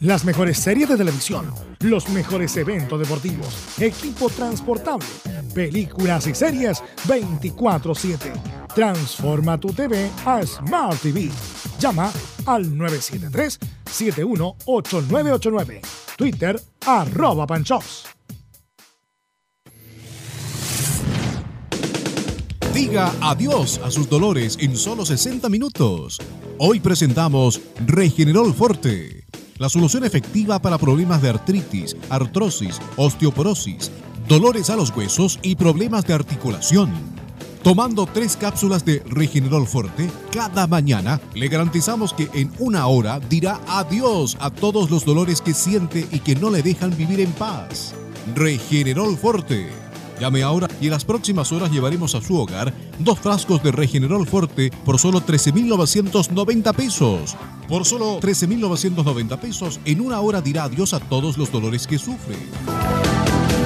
Las mejores series de televisión, los mejores eventos deportivos, equipo transportable, películas y series 24/7. Transforma tu TV a Smart TV. Llama al 973-718989. Twitter arroba panchops. Diga adiós a sus dolores en solo 60 minutos. Hoy presentamos Regenerol Forte, la solución efectiva para problemas de artritis, artrosis, osteoporosis, dolores a los huesos y problemas de articulación. Tomando tres cápsulas de Regenerol Forte cada mañana, le garantizamos que en una hora dirá adiós a todos los dolores que siente y que no le dejan vivir en paz. Regenerol Forte. Llame ahora y en las próximas horas llevaremos a su hogar dos frascos de Regenerol Forte por solo 13.990 pesos. Por solo 13.990 pesos, en una hora dirá adiós a todos los dolores que sufre.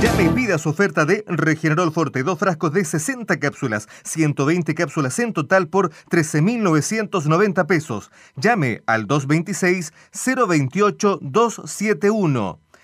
Llame y pida su oferta de Regenerol Forte, dos frascos de 60 cápsulas, 120 cápsulas en total por 13.990 pesos. Llame al 226-028-271.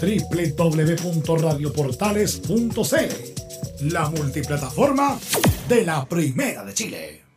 www.radioportales.cl, la multiplataforma de la Primera de Chile.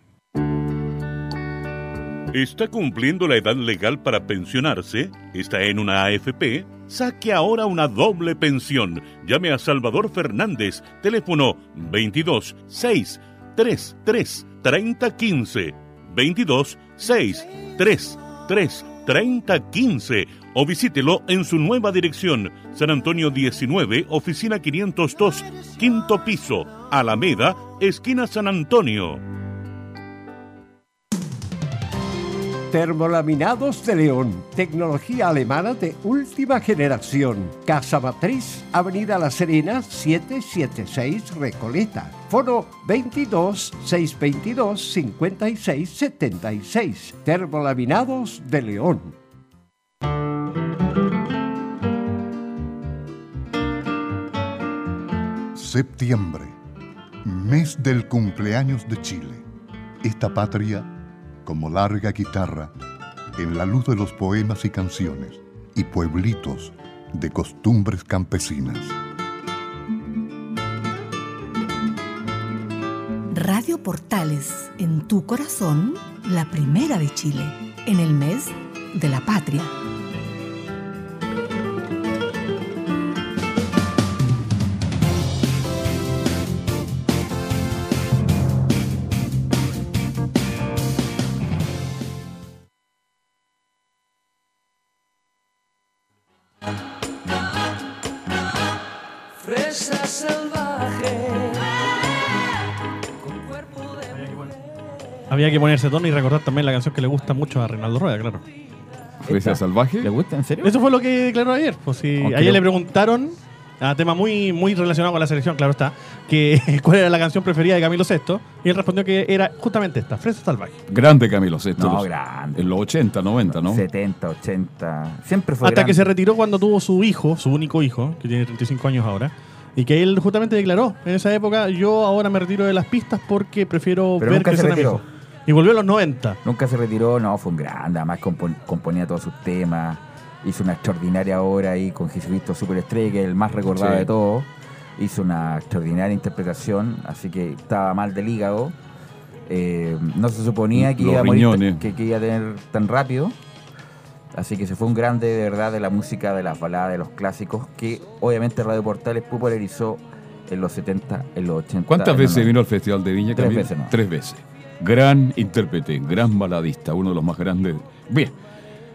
¿Está cumpliendo la edad legal para pensionarse? ¿Está en una AFP? Saque ahora una doble pensión. Llame a Salvador Fernández, teléfono 22 6 3 3 30 15 22 6 3 3 30 15 o visítelo en su nueva dirección, San Antonio 19, oficina 502, quinto piso, Alameda, esquina San Antonio. Termolaminados de León, tecnología alemana de última generación. Casa Matriz, Avenida La Serena, 776 Recoleta. Foro 22 622 56 76. Termolaminados de León. Septiembre, mes del cumpleaños de Chile. Esta patria, como larga guitarra, en la luz de los poemas y canciones y pueblitos de costumbres campesinas. Radio Portales, en tu corazón, la primera de Chile, en el mes de la patria. Había que ponerse tono y recordar también la canción que le gusta mucho a Reinaldo Rueda, claro. ¿Fresa salvaje? ¿Le gusta? ¿En serio? Eso fue lo que declaró ayer. Pues sí, Aunque ayer le preguntaron, a tema muy, muy relacionado con la selección, claro está, que cuál era la canción preferida de Camilo VI, y él respondió que era justamente esta, Fresa Salvaje. Grande Camilo Sesto. No, los- grande. En los 80, 90, ¿no? 70, 80. Siempre fue Hasta que se retiró cuando tuvo su hijo, su único hijo, que tiene 35 años ahora, y que él justamente declaró en esa época, yo ahora me retiro de las pistas porque prefiero Pero ver nunca se crecer a mi retiró. hijo. Y volvió a los 90. Nunca se retiró, no, fue un grande. Además compon- componía todos sus temas. Hizo una extraordinaria obra ahí con Jesucristo Superestrella, que es el más recordado Sí. de todos. Hizo una extraordinaria interpretación, así que estaba mal del hígado. Eh, no se suponía que Los iba, a morir, riñones. que, que iba a tener tan rápido. Así que se fue un grande de verdad de la música, de las baladas, de los clásicos, que obviamente Radio Portales popularizó en los 70, en los 80. ¿Cuántas en veces 90. vino al Festival de Viña? Tres Camilo? veces, ¿no? Tres veces. Gran intérprete, gran baladista, uno de los más grandes. Bien.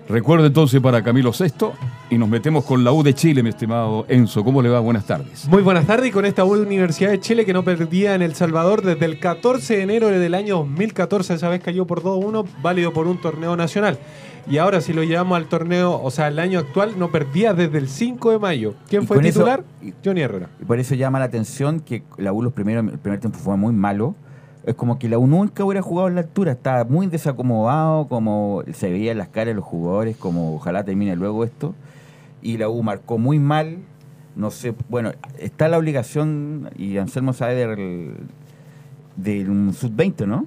Recuerdo entonces para Camilo Sexto y nos metemos con la U de Chile, mi estimado Enzo. ¿Cómo le va? Buenas tardes. Muy buenas tardes y con esta Universidad de Chile que no perdía en El Salvador desde el 14 de enero del año 2014, esa vez cayó por 2-1, válido por un torneo nacional. Y ahora si lo llevamos al torneo, o sea, el año actual, no perdía desde el 5 de mayo. ¿Quién fue con eso- titular? Johnny Herrera. Y por eso llama la atención que la U los primeros, el primer tiempo fue muy malo. Es como que la U nunca hubiera jugado en la altura, estaba muy desacomodado, como se veía en las caras de los jugadores, como ojalá termine luego esto. Y la U marcó muy mal, no sé, bueno, está la obligación, y Anselmo sabe del, del un sub-20, ¿no?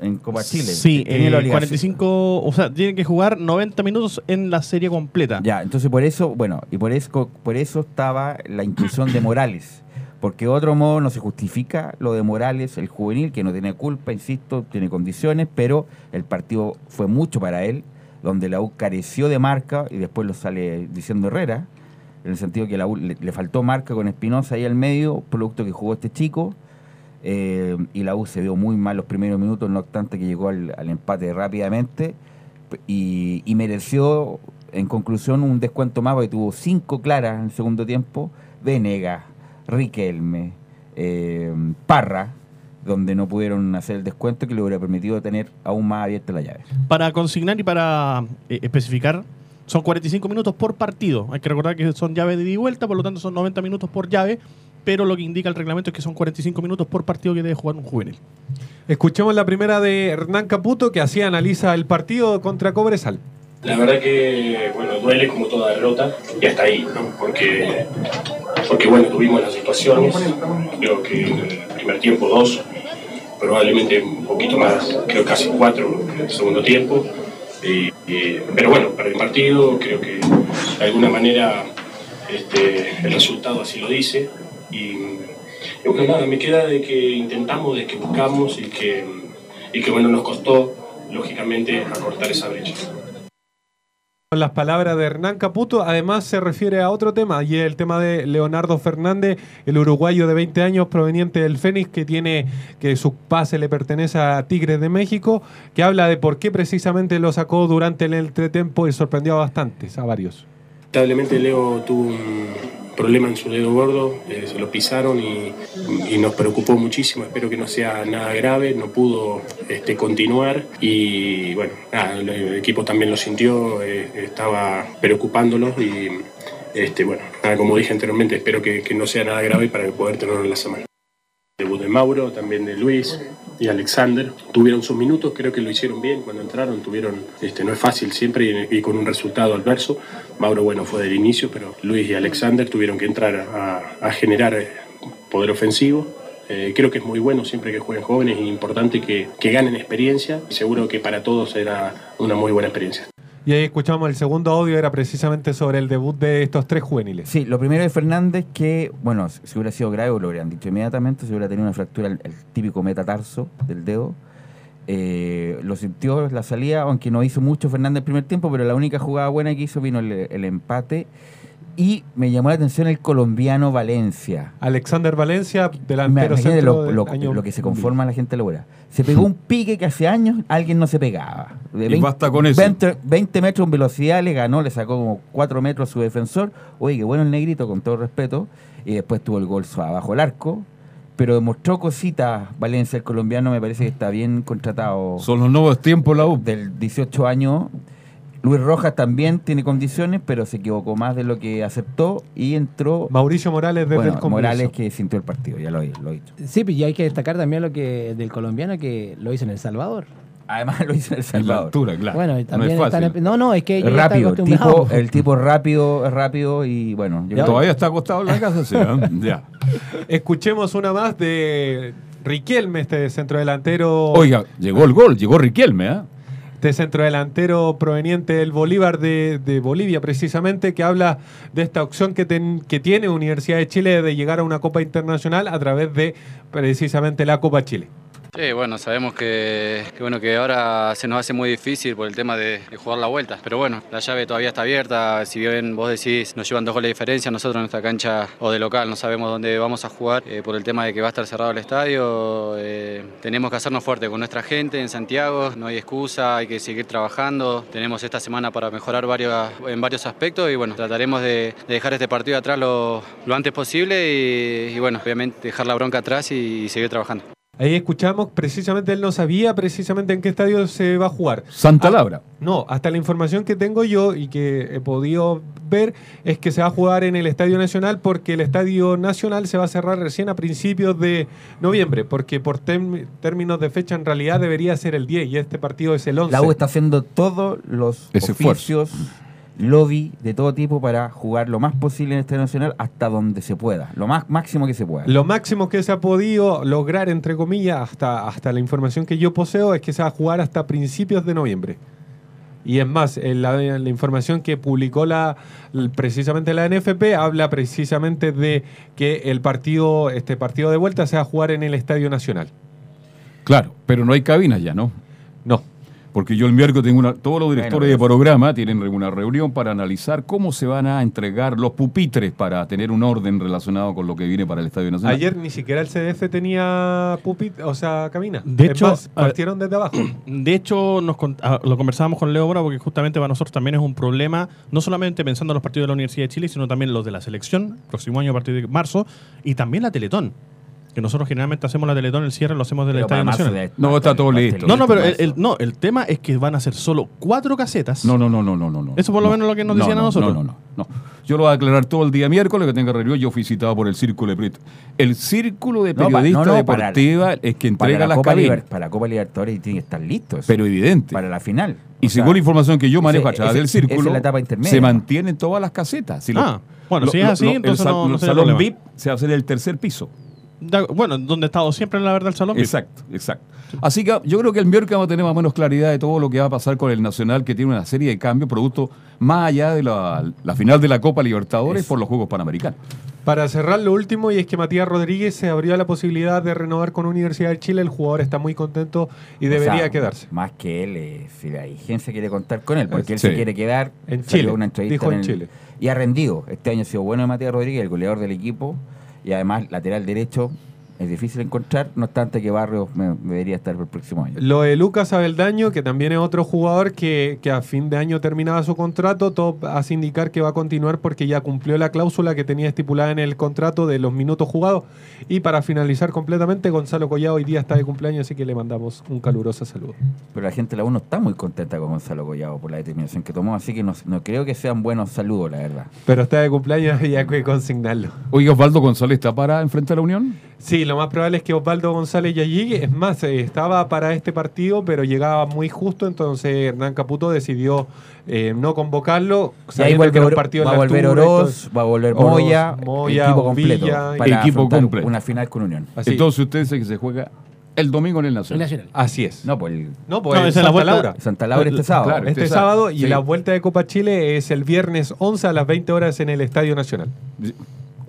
En Copa Chile. Sí, Tiene eh, la obligación. 45, o sea, tienen que jugar 90 minutos en la serie completa. Ya, entonces por eso, bueno, y por eso, por eso estaba la inclusión de Morales. Porque de otro modo no se justifica lo de Morales, el juvenil, que no tiene culpa, insisto, tiene condiciones, pero el partido fue mucho para él, donde la U careció de marca y después lo sale diciendo Herrera, en el sentido que la U le, faltó marca con Espinosa ahí al medio, producto que jugó este chico, eh, y la U se vio muy mal los primeros minutos, no obstante que llegó al, empate rápidamente y, y mereció, en conclusión, un descuento más, porque tuvo cinco claras en el segundo tiempo, Venega, Riquelme, eh, Parra, donde no pudieron hacer el descuento que le hubiera permitido tener aún más abierta la llave. Para consignar y para eh, especificar, son 45 minutos por partido. Hay que recordar que son llaves de ida y vuelta, por lo tanto son 90 minutos por llave, pero lo que indica el reglamento es que son 45 minutos por partido que debe jugar un juvenil. Escuchemos la primera de Hernán Caputo que así analiza el partido contra Cobresal. La verdad que, bueno, duele como toda derrota y hasta ahí, ¿no? Porque, porque bueno, tuvimos las situaciones, creo que en el primer tiempo dos, probablemente un poquito más, creo casi cuatro en el segundo tiempo. Pero bueno, para el partido creo que de alguna manera este, el resultado así lo dice. Y, y bueno, nada, me queda de que intentamos, de que buscamos y que, y que bueno, nos costó, lógicamente, acortar esa brecha. Las palabras de Hernán Caputo, además se refiere a otro tema, y es el tema de Leonardo Fernández, el uruguayo de 20 años proveniente del Fénix, que tiene que su pase le pertenece a Tigres de México, que habla de por qué precisamente lo sacó durante el entretiempo y sorprendió a bastantes, a varios. Lamentablemente Leo tuvo un problema en su dedo gordo, eh, se lo pisaron y, y nos preocupó muchísimo. Espero que no sea nada grave, no pudo este, continuar y bueno, nada, el, equipo también lo sintió, eh, estaba preocupándolo y este, bueno, nada, como dije anteriormente, espero que, que no sea nada grave para poder tenerlo en la semana. Debut de Mauro, también de Luis y Alexander. Tuvieron sus minutos, creo que lo hicieron bien cuando entraron. Tuvieron, este, no es fácil siempre y, con un resultado adverso. Mauro, bueno, fue del inicio, pero Luis y Alexander tuvieron que entrar a, generar eh, poder ofensivo. Eh, creo que es muy bueno siempre que jueguen jóvenes y importante que, que ganen experiencia. Seguro que para todos era una muy buena experiencia. Y ahí escuchamos el segundo audio, era precisamente sobre el debut de estos tres juveniles. Sí, lo primero de Fernández que, bueno, si hubiera sido grave lo hubieran dicho inmediatamente, si hubiera tenido una fractura, el, típico metatarso del dedo. Eh, lo sintió la salida, aunque no hizo mucho Fernández el primer tiempo, pero la única jugada buena que hizo vino el empate. Y me llamó la atención el colombiano Valencia. Alexander Valencia, Me- delantero imagínate centro lo, del lo- año lo que se conforma la gente laboral. Se pegó un pique que hace años alguien no se pegaba. De Y basta con eso. 20, 20 metros en velocidad le ganó, le sacó como 4 metros a su defensor. Oye, qué bueno el negrito, con todo respeto. Y después tuvo el gol abajo el arco. Pero demostró cositas Valencia, el colombiano, me parece que está bien contratado. Son los nuevos tiempos la U. Del 18 años. Luis Rojas también tiene condiciones, pero se equivocó más de lo que aceptó y entró. Mauricio Morales desde Bueno, el comienzo. Morales que sintió el partido, ya lo, he- lo he dicho. Sí, pues, y hay que destacar también lo que del colombiano que lo hizo en El Salvador. Además lo hizo en El Salvador. altura, claro. Bueno, y también no es fácil. no, no, es que ellos están rápido, el tipo, el tipo es rápido, es rápido y bueno. yo creo- Todavía está acostado en la casa, sí, ¿eh? Ya. Escuchemos una más de Riquelme, este centrodelantero. Oiga, llegó el gol, llegó Riquelme, ¿eh? Este centrodelantero proveniente del Bolívar de, de Bolivia, precisamente, que habla de esta opción que, ten- que tiene Universidad de Chile de llegar a una Copa Internacional a través de precisamente la Copa Chile. Sí, bueno, sabemos que, bueno, que ahora se nos hace muy difícil por el tema de, jugar la vuelta. Pero bueno, la llave todavía está abierta. Si bien vos decís nos llevan dos goles de diferencia, nosotros en nuestra cancha o de local no sabemos dónde vamos a jugar eh, por el tema de que va a estar cerrado el estadio. eh, tenemos que hacernos fuerte con nuestra gente en Santiago, no hay excusa, hay que seguir trabajando. Tenemos esta semana para mejorar en varios aspectos y bueno, trataremos de, de dejar este partido atrás lo, antes posible y, bueno, obviamente dejar la bronca atrás y seguir trabajando. Ahí escuchamos, precisamente él no sabía precisamente en qué estadio se va a jugar. Santa Ah, Laura. No, hasta la información que tengo yo y que he podido ver es que se va a jugar en el Estadio Nacional porque el Estadio Nacional se va a cerrar recién a principios de noviembre, porque por términos de fecha en realidad debería ser el 10 y este partido es el 11. La U está haciendo todos los Ese oficios, lobby de todo tipo para jugar lo más posible en el Estadio Nacional hasta donde se pueda, lo más máximo que se pueda. Lo máximo que se ha podido lograr, entre comillas, hasta, hasta la información que yo poseo, es que se va a jugar hasta principios de noviembre. Y es más, en la, en la información que publicó la, precisamente la NFP habla precisamente de que el partido, este partido de vuelta se va a jugar en el Estadio Nacional. Claro, pero no hay cabinas ya, ¿no? No. Porque yo el miércoles tengo una. Todos los directores Bueno, de programa tienen una reunión para analizar cómo se van a entregar los pupitres para tener un orden relacionado con lo que viene para el Estadio Nacional. Ayer ni siquiera el CDF tenía pupit, o sea, cabina. De Es hecho, más, partieron desde abajo. De hecho, nos ah, lo conversábamos con Leo Bora porque justamente para nosotros también es un problema, no solamente pensando en los partidos de la Universidad de Chile, sino también los de la selección, próximo año a partir de marzo, y también la Teletón. Que nosotros generalmente hacemos la Teletón, el cierre lo hacemos del Pero Estadio Nacional. No, está todo listo. No, no, pero el, no, el tema es que van a ser solo cuatro casetas. No, no, no, no, no, no. no. Eso por lo No, menos lo que nos no, decían a no, nosotros. No, no, no, no. Yo lo voy a aclarar todo el día miércoles que tenga reunión. Yo fui citado por el Círculo de. El Círculo de No, Periodistas no, no, Deportiva es que para entrega la las Copa. Liber- para la Copa Libertadores tiene que estar listo. eso. Pero evidente. Para la final. Y O sea, según la información que yo manejo a ese- través del ese- círculo, es la etapa intermedia. se mantienen todas las casetas. Si lo- Ah, bueno, lo- si es así, el entonces no- no el salón problema. VIP se hace en el tercer piso. Bueno, donde ha estado siempre, la verdad, el salón. Exacto, exacto. Así que yo creo que el miércoles vamos a tener más o menos claridad de todo lo que va a pasar con el Nacional, que tiene una serie de cambios, producto más allá de la, la final de la Copa Libertadores por los Juegos Panamericanos. Para cerrar lo último, y es que Matías Rodríguez se abrió la posibilidad de renovar con Universidad de Chile. El jugador está muy contento y o debería sea, quedarse. Más que él, eh, si la quiere contar con él, porque él Sí. se quiere quedar. En Chile, Una entrevista dijo en el- Chile. Y ha rendido. Este año ha sido bueno de Matías Rodríguez, el goleador del equipo. Y además, lateral derecho es difícil encontrar, no obstante que Barrios me, me debería estar para el próximo año. Lo de Lucas Abeldaño, que también es otro jugador que, que a fin de año terminaba su contrato, todo hace indicar que va a continuar porque ya cumplió la cláusula que tenía estipulada en el contrato de los minutos jugados. Y para finalizar completamente, Gonzalo Collado hoy día está de cumpleaños, así que le mandamos un caluroso saludo. Pero la gente de la U no está muy contenta con Gonzalo Collado por la determinación que tomó, así que no, no creo que sean buenos saludos, la verdad. Pero está de cumpleaños y hay que consignarlo. Oiga, Osvaldo González está para enfrentar a la Unión. Sí, lo más probable es que Osvaldo González ya llegue. Es más, eh, estaba para este partido, pero llegaba muy justo, entonces Hernán Caputo decidió eh, no convocarlo. Y ahí vuelve que partidos va a en la volver altura Oroz, va a volver Oroz, Moya, Moya, equipo completo Villa, para Equipo completo. una final con Unión. Así. Entonces usted dice que se juega el domingo en el Nacional. Así es. No, pues el- No, pues No, es la Santa vuelta- Laura. Santa Laura este sábado. Claro, Este este sábado sábado, y sí. la vuelta de Copa Chile es el viernes 11 a las 20 horas en el Estadio Nacional.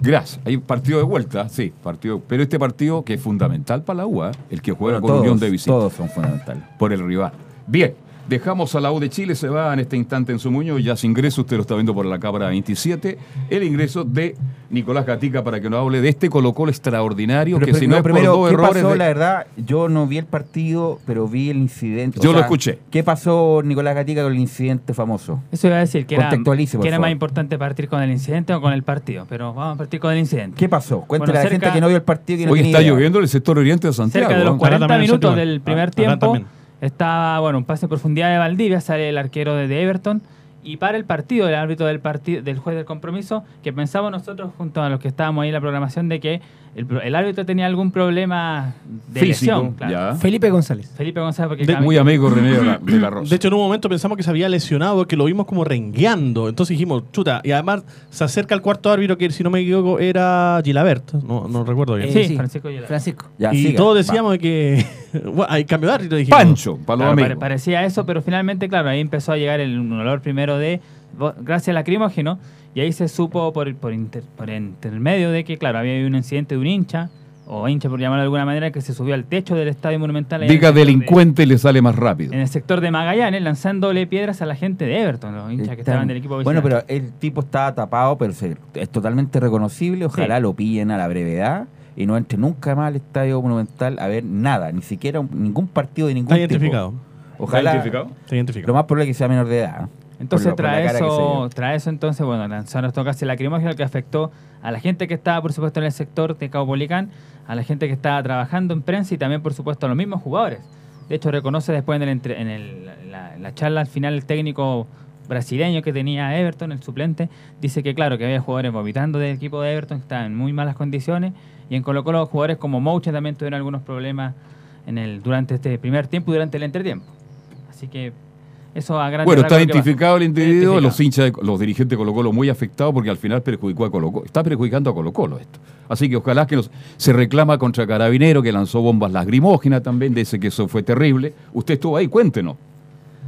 Gracias. Hay partido de vuelta, sí, partido. Pero este partido que es fundamental para la UA, el que juega con todos, Unión de visita. todos son fundamentales. Por el rival. Bien, dejamos a la U de Chile, se va en este instante en su muño, ya sin ingreso, usted lo está viendo por la cámara 27, el ingreso de Nicolás Gatica para que nos hable de este Colo Colo extraordinario, Pero que pri- si no, es por primero, dos ¿qué errores pasó? de- La verdad, yo no vi el partido, pero vi el incidente. Yo lo escuché. ¿Qué pasó, Nicolás Gatica, con el incidente famoso? Eso iba a decir que era, por que era más importante partir con el incidente o con el partido, pero vamos a partir con el incidente. ¿Qué pasó? Cuéntale Bueno, a la cerca- gente que no vio el partido que no Hoy está idea. lloviendo en el sector oriente de Santiago. Cerca de los ¿no? 40 también el minutos del primer Acá tiempo estaba, bueno, un pase en profundidad de Valdivia, sale el arquero de Everton y para el partido, el árbitro del partido, del juez del compromiso, que pensamos nosotros junto a los que estábamos ahí en la programación de que el, pro- el árbitro tenía algún problema de Físico, lesión. claro. ya. Felipe González. Felipe González, porque De- Muy amigo René de la, de la Rosa. De hecho, en un momento pensamos que se había lesionado, que lo vimos como rengueando. Entonces dijimos, chuta. Y además se acerca el cuarto árbitro, que si no me equivoco era Gilabert. No, no recuerdo bien. Sí, Francisco Aguilar. Francisco. Ya, y siga, todos decíamos de que. bueno, hay cambio de árbitro. Dijimos. Pancho, para los Claro, amigos. parecía eso, pero finalmente, claro, ahí empezó a llegar el un olor primero de vo- gracias al lacrimógeno, y ahí se supo por, por, inter- por intermedio de que, claro, había habido un incidente de un hincha, o hincha por llamarlo de alguna manera, que se subió al techo del Estadio Monumental. Diga de- delincuente y le sale más rápido. en el sector de Magallanes, lanzándole piedras a la gente de Everton, los hinchas que estaban del equipo Bueno, pero el tipo estaba tapado, pero es totalmente reconocible. Ojalá Sí. lo pillen a la brevedad y no entre nunca más al Estadio Monumental a ver nada, ni siquiera un- ningún partido de ningún Está tipo. identificado. Ojalá. ¿Está identificado? Está identificado. Lo más probable es que sea menor de edad. Entonces trae eso, trae eso entonces, bueno, lanzaron estos gases lacrimógenos que afectó a la gente que estaba, por supuesto, en el sector de Caupolicán, a la gente que estaba trabajando en prensa y también, por supuesto, a los mismos jugadores. De hecho, reconoce después en, el en el- la, la charla al final el técnico brasileño que tenía Everton, el suplente, dice que claro, que había jugadores vomitando del equipo de Everton, que estaban en muy malas condiciones, y en Colo Colo jugadores como Mouche también tuvieron algunos problemas en el, durante este primer tiempo y durante el entretiempo. Así que eso a Bueno, está identificado el individuo, Identificado. los hinchas, de- los dirigentes de Colo Colo muy afectados porque al final perjudicó a Colo Colo. Está perjudicando a Colo Colo esto. Así que ojalá que se reclama contra Carabinero que lanzó bombas lacrimógenas también, dice que eso fue terrible. Usted estuvo ahí, cuéntenos.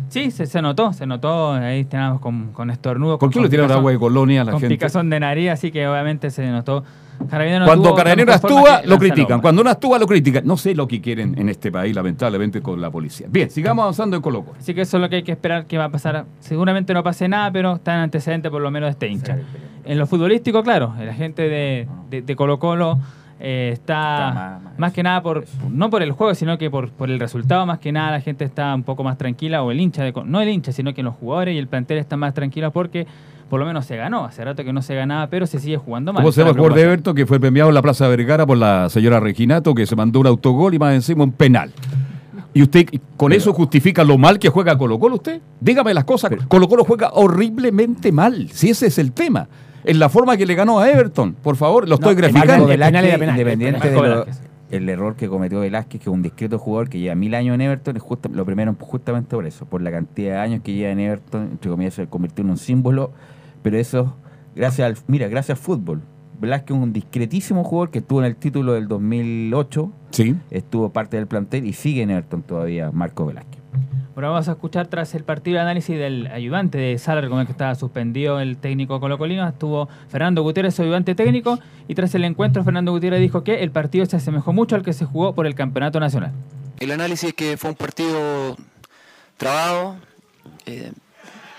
Sí, se, se notó, se notó, ahí teníamos con, con estornudos. ¿Por con qué le tiraron agua de colonia a la con gente? picazón de nariz, así que obviamente se notó. Carabinero Cuando Carabinero actúa, lo critican. Cuando no actúa, lo critican. No sé lo que quieren en este país, lamentablemente, con la policía. Bien, sigamos avanzando en Colo Colo. Así que eso es lo que hay que esperar que va a pasar. Seguramente no pase nada, pero está en antecedente por lo menos de este hincha. En lo futbolístico, claro, la gente de, de- de Colo Colo eh, está, más, que nada por no por el juego, sino que por, por el resultado, más que nada la gente está un poco más tranquila, o el hincha, de, no el hincha, sino que los jugadores y el plantel están más tranquilos porque por lo menos se ganó. Hace rato que no se ganaba, pero se sigue jugando mal. ¿Cómo se llama el jugador de. Everton que fue premiado en la Plaza Vergara por la señora Reginato que se mandó un autogol y más encima un penal? ¿Y usted con eso justifica lo mal que juega Colo Colo usted? Dígame las cosas. Colo Colo juega horriblemente mal, si ese es el tema. En la forma que le ganó a Everton, por favor, lo estoy No, graficando. Independiente de lo- el error que cometió Velázquez, que es un discreto jugador que lleva mil años en Everton, es justa- lo primero justamente por eso, por la cantidad de años que lleva en Everton, entre comillas, se convirtió en un símbolo, pero eso, gracias al, mira, gracias al fútbol. Velázquez es un discretísimo jugador que estuvo en el título del 2008, Sí. estuvo parte del plantel y sigue en Everton todavía Marco Velázquez. Ahora vamos a escuchar tras el partido de análisis del ayudante de Salar, con el que estaba suspendido el técnico colocolino, estuvo Fernando Gutiérrez, su ayudante técnico, y tras el encuentro Fernando Gutiérrez dijo que el partido se asemejó mucho al que se jugó por el campeonato nacional. El análisis es que fue un partido trabado, eh,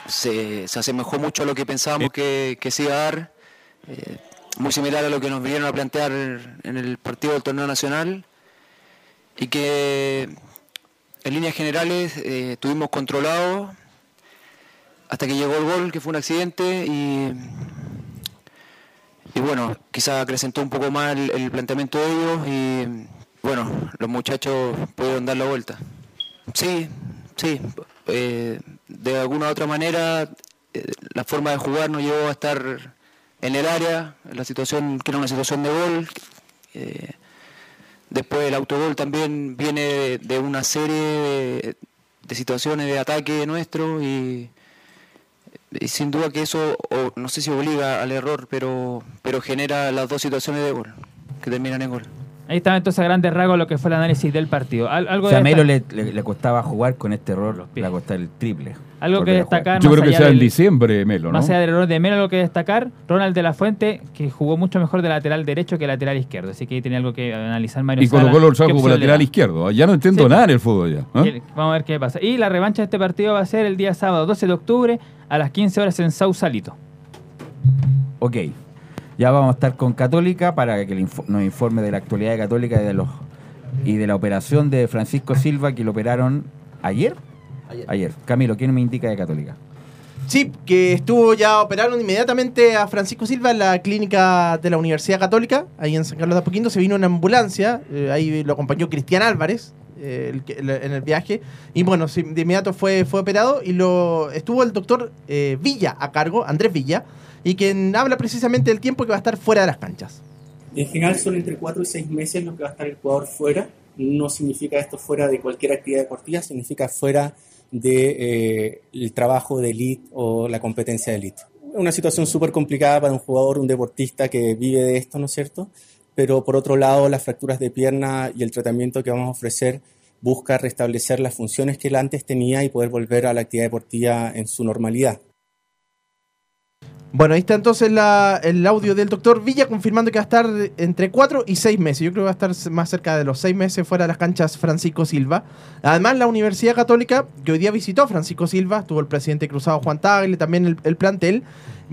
se, se asemejó mucho a lo que pensábamos que, que se iba a dar, eh, muy similar a lo que nos vinieron a plantear en el partido del torneo nacional, y que en líneas generales eh, tuvimos controlado hasta que llegó el gol, que fue un accidente, y, y bueno, quizá acrecentó un poco más el, el planteamiento de ellos, y bueno, los muchachos pudieron dar la vuelta. Sí, sí. eh, de alguna u otra manera, eh, la forma de jugar nos llevó a estar en el área, la situación que era una situación de gol. eh, después el autogol también viene de, una serie de, de situaciones de ataque nuestro y, y sin duda que eso, o no sé si obliga al error, pero, pero genera las dos situaciones de gol, que terminan en gol. Ahí estaba entonces a grandes rasgos lo que fue el análisis del partido. Al- algo O sea, a de Melo destacar- le, le- le costaba jugar con este error, le va a costar el triple. Algo que a destacar Yo más creo que sea en del- diciembre, Melo, ¿no? Más allá del error de Melo, algo que destacar, Ronald de la Fuente, que jugó mucho mejor de lateral derecho que lateral izquierdo. Así que ahí tenía algo que analizar Mario Y Colo Sala. Colo lo ¿Qué trajo como lateral izquierdo. Ya no entiendo Sí. nada en el fútbol ya. ¿ah? Vamos a ver qué pasa. Y la revancha de este partido va a ser el día sábado 12 de octubre a las 15 horas en Sausalito. Ok, ya vamos a estar con Católica para que nos informe de la actualidad de Católica y de, los, y de la operación de Francisco Silva que lo operaron ayer. Ayer. Camilo, ¿quién me indica de Católica? Sí, que estuvo ya, operaron inmediatamente a Francisco Silva en la clínica de la Universidad Católica, ahí en San Carlos de Apoquindo, se vino en ambulancia, eh, ahí lo acompañó Cristian Álvarez eh, el en el viaje, y bueno, sí, de inmediato fue, fue operado y lo estuvo el doctor eh, Villa a cargo, Andrés Villa, y quien habla precisamente del tiempo que va a estar fuera de las canchas. En general son entre 4 y 6 meses lo que va a estar el jugador fuera. No significa esto fuera de cualquier actividad deportiva, significa fuera del trabajo de elite o la competencia de elite. Una situación súper complicada para un jugador, un deportista que vive de esto, ¿no es cierto? Pero por otro lado, las fracturas de pierna y el tratamiento que vamos a ofrecer busca restablecer las funciones que él antes tenía y poder volver a la actividad deportiva en su normalidad. Bueno, ahí está entonces el audio del doctor Villa confirmando que va a estar entre 4 y 6 meses. Yo creo que va a estar más cerca de los 6 meses fuera de las canchas Francisco Silva. Además, la Universidad Católica, que hoy día visitó Francisco Silva, tuvo el presidente cruzado Juan Tagle, también el plantel,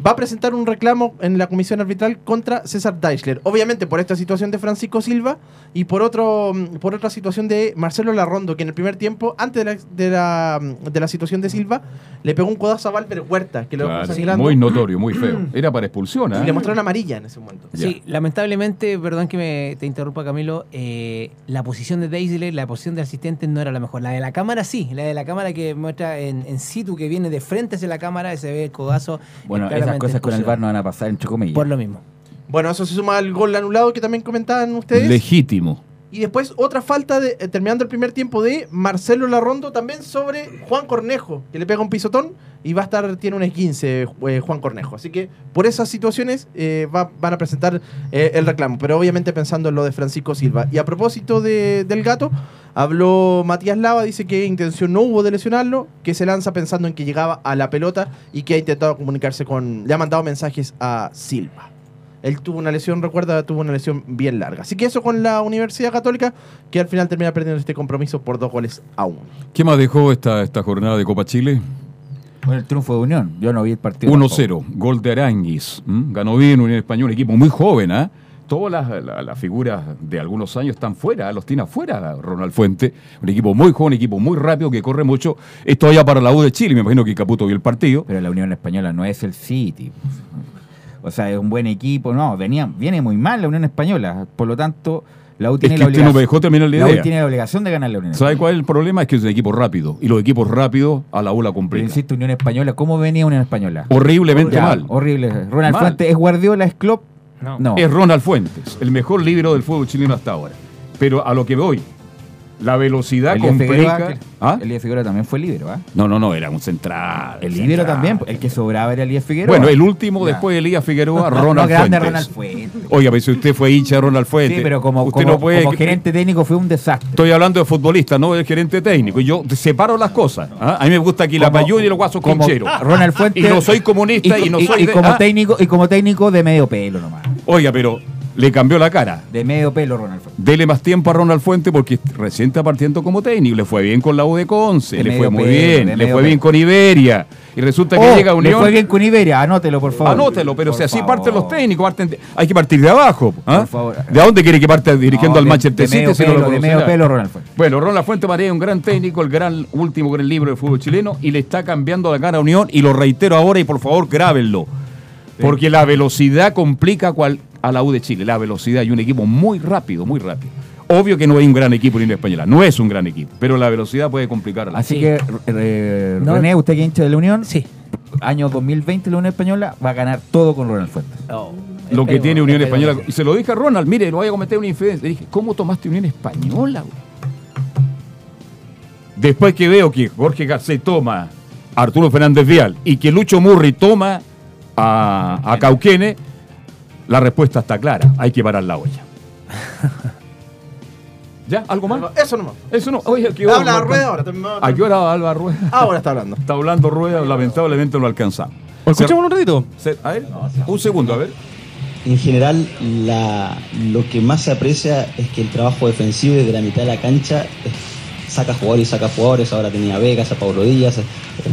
va a presentar un reclamo en la comisión arbitral contra César Deichler. Obviamente por esta situación de Francisco Silva y por, otro, mm, por otra situación de Marcelo Larrondo, que en el primer tiempo, antes de la, de la, mm, de la situación de Silva, le pegó un codazo a Valver Huerta, que lo Claro, muy notorio, muy feo. Era para expulsión, Y ¿ah? le mostraron amarilla en ese momento. Sí, lamentablemente, perdón que me te interrumpa Camilo, eh, la posición de Daisley, la posición del asistente no era la mejor. La de la cámara sí, la de la cámara que muestra en, en situ, que viene de frente hacia la cámara, se ve el codazo. Bueno, esas cosas con el. VAR no van a pasar, entre comillas. Por lo mismo. Bueno, eso se suma al gol anulado que también comentaban ustedes. Legítimo. Y después otra falta, de, eh, terminando el primer tiempo, de Marcelo Larrondo también sobre Juan Cornejo, que le pega un pisotón y va a estar, tiene un esguince eh, Juan Cornejo. Así que por esas situaciones eh, va- van a presentar el reclamo, pero obviamente pensando en lo de Francisco Silva. Y a propósito de- del gato, habló Matías Lava, dice que intención no hubo de lesionarlo, que se lanza pensando en que llegaba a la pelota y que ha intentado comunicarse con, le ha mandado mensajes a Silva. Él tuvo una lesión, recuerda, tuvo una lesión bien larga. Así que eso con la Universidad Católica, que al final termina perdiendo este compromiso por dos goles a uno. ¿Qué más dejó esta, esta jornada de Copa Chile? Bueno, el triunfo de Unión. Yo no vi el partido. 1-0, gol de Aranguis. Ganó bien Unión Española, un equipo muy joven, ¿ah? Todas las, la- las figuras de algunos años están fuera, los tiene afuera Ronald Fuente. Un equipo muy joven, un equipo muy rápido que corre mucho. Esto allá para la U de Chile, me imagino que Caputo vio el partido. Pero la Unión Española no es el City. O sea, es un buen equipo. No, venía, viene muy mal la Unión Española. Por lo tanto, la U tiene que la no obligación. dejó terminar la la U idea. tiene la obligación de ganar la Unión ¿Sabe cuál es el problema? Es que es un equipo rápido. Y los equipos rápidos a la U la complican. insisto, Unión Española, ¿cómo venía Unión Española? Horriblemente Ya, mal. Horrible. Ronald Mal. Fuentes, ¿es Guardiola, es Klopp? No. Es Ronald Fuentes, el mejor libro del fútbol chileno hasta ahora. Pero a lo que voy, la velocidad Figueroa, complica. ¿Ah? Elías Figueroa también fue líbero, ¿ah? No, no, no, era un central. El líbero también, el que sobraba era Elías Figueroa. Bueno, el último Ya. después de Elías Figueroa, No, Ronald grande Fuentes. Ronald Fuentes. Oiga, pero si usted fue hincha de Ronald Fuentes. Sí, pero como, usted como, no puede como gerente técnico fue un desastre. Estoy hablando de futbolista, no de gerente técnico. Yo separo las cosas. ¿ah? A mí me gusta aquí la payún y los guasos como quincheros. Ronald Fuentes. Y no soy comunista y, no soy y de- como ¿ah? técnico y como técnico de medio pelo nomás. Oiga, pero le cambió la cara. De medio pelo Ronald Fuentes. Dele más tiempo a Ronald Fuente porque recién está partiendo como técnico. Le fue bien con la U de Conce, De le fue muy pelo, de bien, le fue bien con Iberia. Y resulta que Oh, llega a Unión. Le fue bien con Iberia, anótelo por favor. Anótelo, pero Por si así favor. parten los técnicos, parten de- hay que partir de abajo. ¿ah? Por favor. ¿De dónde quiere que parte dirigiendo No, al de- Manchester de medio City? no de medio pelo, Ronald Fuentes. Bueno, Ronald Fuente María es un gran técnico, el gran último gran libro del fútbol chileno y le está cambiando la cara a Unión y lo reitero ahora y por favor grábenlo. Porque la velocidad complica cual- a la U de Chile, la velocidad y un equipo muy rápido, muy rápido. Obvio que no hay un gran equipo en Unión Española, no es un gran equipo, pero la velocidad puede complicar a la Así que, eh, No. René, usted que hincha de la Unión, sí. año 2020 la Unión Española va a ganar todo con Ronald Fuentes. lo que tiene Unión Española. Y se lo dije a Ronald, mire, lo voy a cometer una infidencia. Le dije, ¿cómo tomaste Unión Española? güey? Después que veo que Jorge Garcés toma a Arturo Fernández Vial y que Lucho Murri toma a, a Cauquene, la respuesta está clara. Hay que parar la olla. ¿Ya? ¿Algo más? Eso nomás. Eso no. Oye, ¿a qué hora Habla no Rueda ahora. ¿A qué hora habla Rueda? Ahora está hablando. Está hablando Rueda, lamentablemente no lo alcanzamos. Escuchemos un ratito. A ver, un segundo, a ver. En general, la- lo que más se aprecia es que el trabajo defensivo desde la mitad de la cancha es- saca jugadores y saca jugadores. Ahora tenía a Vegas, a Pablo Díaz, eh,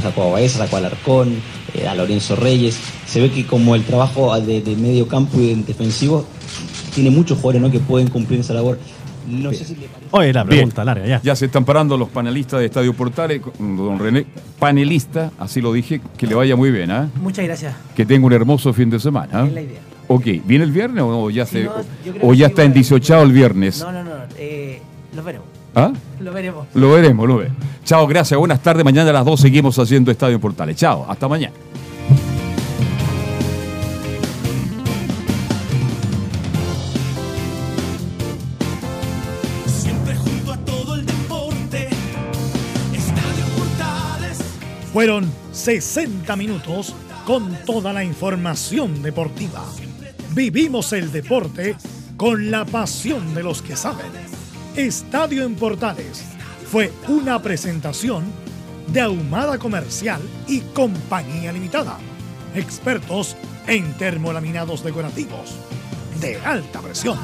sacó a Baeza, sacó a Alarcón, eh, a Lorenzo Reyes. Se ve que como el trabajo de, de medio campo y de defensivo tiene muchos jugadores ¿no? que pueden cumplir esa labor. No sé si le parece. Oye, la Bien. pregunta larga ya. Ya se están parando los panelistas de Estadio Portales. Don René, panelista, así lo dije, que le vaya muy bien, ¿ah? Muchas gracias. Que tenga un hermoso fin de semana. ¿ah? Es la idea. Ok, ¿viene el viernes o no? ya, Sí, se, no, o ya está en bueno. 18 el viernes? No, no, no. Eh, los veremos. ¿Ah? Lo veremos. Lo veremos, lo veremos. Chao, gracias, buenas tardes. Mañana a las 2 seguimos haciendo Estadio Portales. Chao, hasta mañana. Siempre junto a todo el deporte. Estadio Portales. Fueron 60 minutos con toda la información deportiva. Vivimos el deporte con la pasión de los que saben. Estadio en Portales fue una presentación de Ahumada Comercial y Compañía Limitada. Expertos en termolaminados decorativos de alta presión.